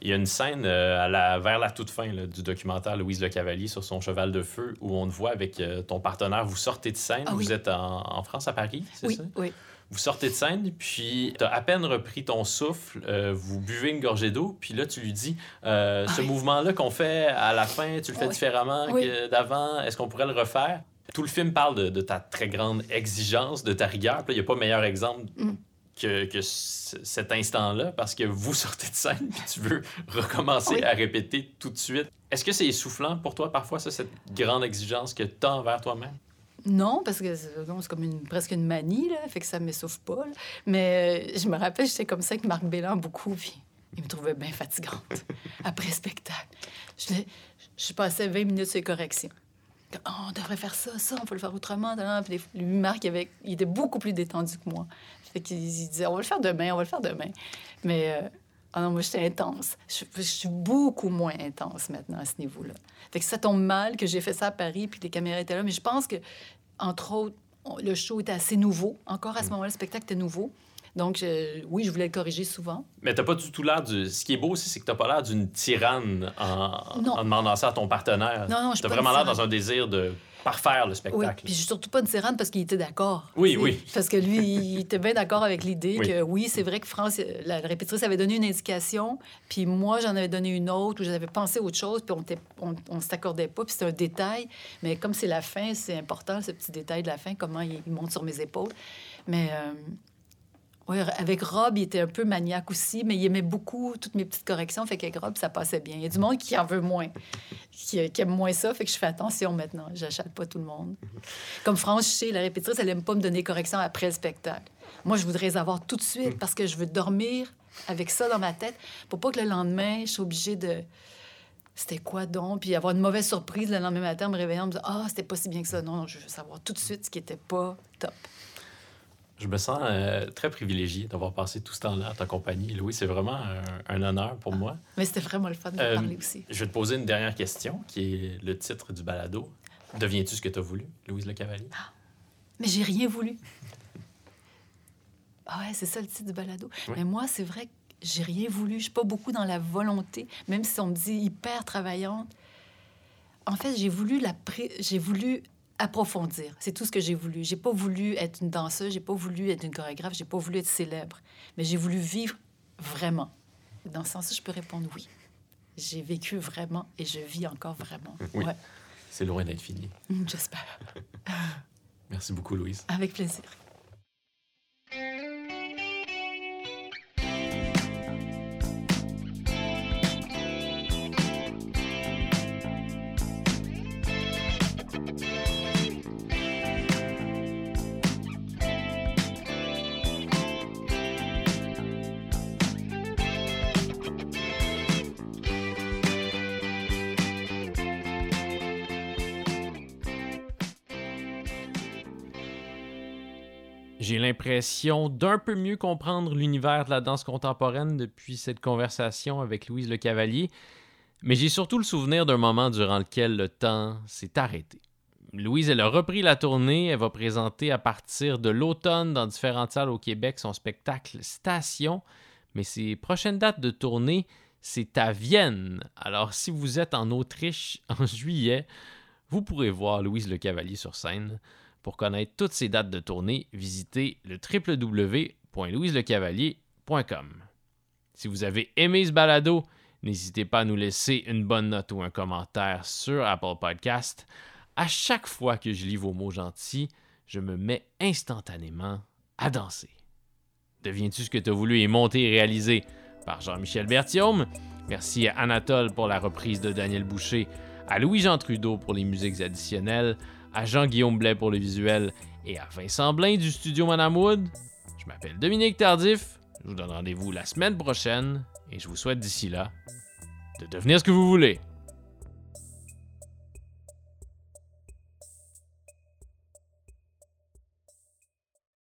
Il y a une scène euh, à la, vers la toute fin là, du documentaire Louise Le Cavalier sur son cheval de feu où on te voit avec euh, ton partenaire, vous sortez de scène, Ah oui. vous êtes en, en France, à Paris, c'est Oui, ça? oui. Vous sortez de scène, puis tu as à peine repris ton souffle, euh, vous buvez une gorgée d'eau, puis là, tu lui dis Ah Ce oui. mouvement-là qu'on fait à la fin, tu le fais différemment que d'avant, est-ce qu'on pourrait le refaire? Tout le film parle de, de ta très grande exigence, de ta rigueur. Il n'y a pas meilleur exemple Mm. Que, cet instant-là, parce que vous sortez de scène, puis tu veux recommencer Oui. à répéter tout de suite. Est-ce que c'est essoufflant pour toi, parfois, ça, cette grande exigence que tu as envers toi-même? Non, parce que c'est comme une, presque une manie, là, fait que ça m'essouffle pas. là. Mais euh, je me rappelle, j'étais comme ça avec Marc Bélan beaucoup, puis il me trouvait bien fatigante après le spectacle. Je, passais 20 minutes sur les corrections. Ah, on devrait faire ça, ça, on peut le faire autrement. Puis lui, Marc, il, avait- il était beaucoup plus détendu que moi. Fait qu'il il disait, on va le faire demain, on va le faire demain. Mais euh, ah non, moi, j'étais intense. Je, je suis beaucoup moins intense maintenant à ce niveau-là. Fait que ça tombe mal que j'ai fait ça à Paris, puis les caméras étaient là. Mais je pense que, entre autres, on- le show était assez nouveau. Encore à ce moment-là, le spectacle était nouveau. Donc, je- oui, je voulais le corriger souvent. Mais t'as pas du tout l'air du. Ce qui est beau aussi, c'est que t'as pas l'air d'une tyranne en... Demandant ça à ton partenaire. Non, non, je T'as vraiment l'air dans un désir de parfaire le Oui, spectacle. puis je suis surtout pas une tyranne parce qu'il était d'accord. Oui, oui. Parce que lui, il était bien d'accord avec l'idée Oui. que oui, c'est vrai que France, la répétitrice avait donné une indication, puis moi, j'en avais donné une autre, ou j'avais pensé autre chose, puis on on, on s'accordait pas, puis c'était un détail. Mais comme c'est la fin, c'est important, ce petit détail de la fin, comment il, il monte sur mes épaules. Mais euh, oui, avec Rob, il était un peu maniaque aussi, mais il aimait beaucoup toutes mes petites corrections, fait qu'avec Rob, ça passait bien. Il y a du monde qui en veut moins, qui, qui aime moins ça, fait que je fais attention maintenant. J'achète pas tout le monde. Comme sais, la répétitrice, elle aime pas me donner correction après le spectacle. Moi, je voudrais les avoir tout de suite parce que je veux dormir avec ça dans ma tête pour pas que le lendemain, je sois obligée de. C'était quoi donc? Puis avoir une mauvaise surprise le lendemain matin, en me réveillant, me dire Ah, c'était pas si bien que ça. Non, non, je veux savoir tout de suite ce qui était pas top. Je me sens euh, très privilégié d'avoir passé tout ce temps-là à ta compagnie. Louis, c'est vraiment un, un honneur pour moi. Mais c'était vraiment le fun de Euh, parler aussi. Je vais te poser une dernière question, qui est le titre du balado. Deviens-tu ce que tu as voulu, Louise Le Cavalier? Mais j'ai rien voulu. Ah ouais, c'est ça le titre du balado. Oui. Mais moi, c'est vrai que j'ai rien voulu. Je suis pas beaucoup dans la volonté, même si on me dit hyper travaillante. En fait, j'ai voulu la pré- j'ai voulu approfondir. C'est tout ce que j'ai voulu. J'ai pas voulu être une danseuse, j'ai pas voulu être une chorégraphe, j'ai pas voulu être célèbre, mais j'ai voulu vivre vraiment. Dans ce sens-là, je peux répondre oui. J'ai vécu vraiment et je vis encore vraiment. Oui. Ouais. C'est loin d'être fini. J'espère. Merci beaucoup, Louise. Avec plaisir. J'ai l'impression d'un peu mieux comprendre l'univers de la danse contemporaine depuis cette conversation avec Louise Le Cavalier, mais j'ai surtout le souvenir d'un moment durant lequel le temps s'est arrêté. Louise, elle a repris la tournée, elle va présenter à partir de l'automne dans différentes salles au Québec son spectacle Station, mais ses prochaines dates de tournée, c'est à Vienne. Alors si vous êtes en Autriche en juillet, vous pourrez voir Louise Le Cavalier sur scène. Pour connaître toutes ces dates de tournée, visitez le www.louiselecavalier.com. Si vous avez aimé ce balado, n'hésitez pas à nous laisser une bonne note ou un commentaire sur Apple Podcast. À chaque fois que je lis vos mots gentils, je me mets instantanément à danser. Deviens-tu ce que tu as voulu est monté et réalisé par Jean-Michel Berthiaume? Merci à Anatole pour la reprise de Daniel Boucher, à Louis-Jean Trudeau pour les musiques additionnelles, à Jean-Guillaume Blais pour le visuel et à Vincent Blain du studio Madame Wood. Je m'appelle Dominique Tardif. Je vous donne rendez-vous la semaine prochaine et je vous souhaite d'ici là de devenir ce que vous voulez.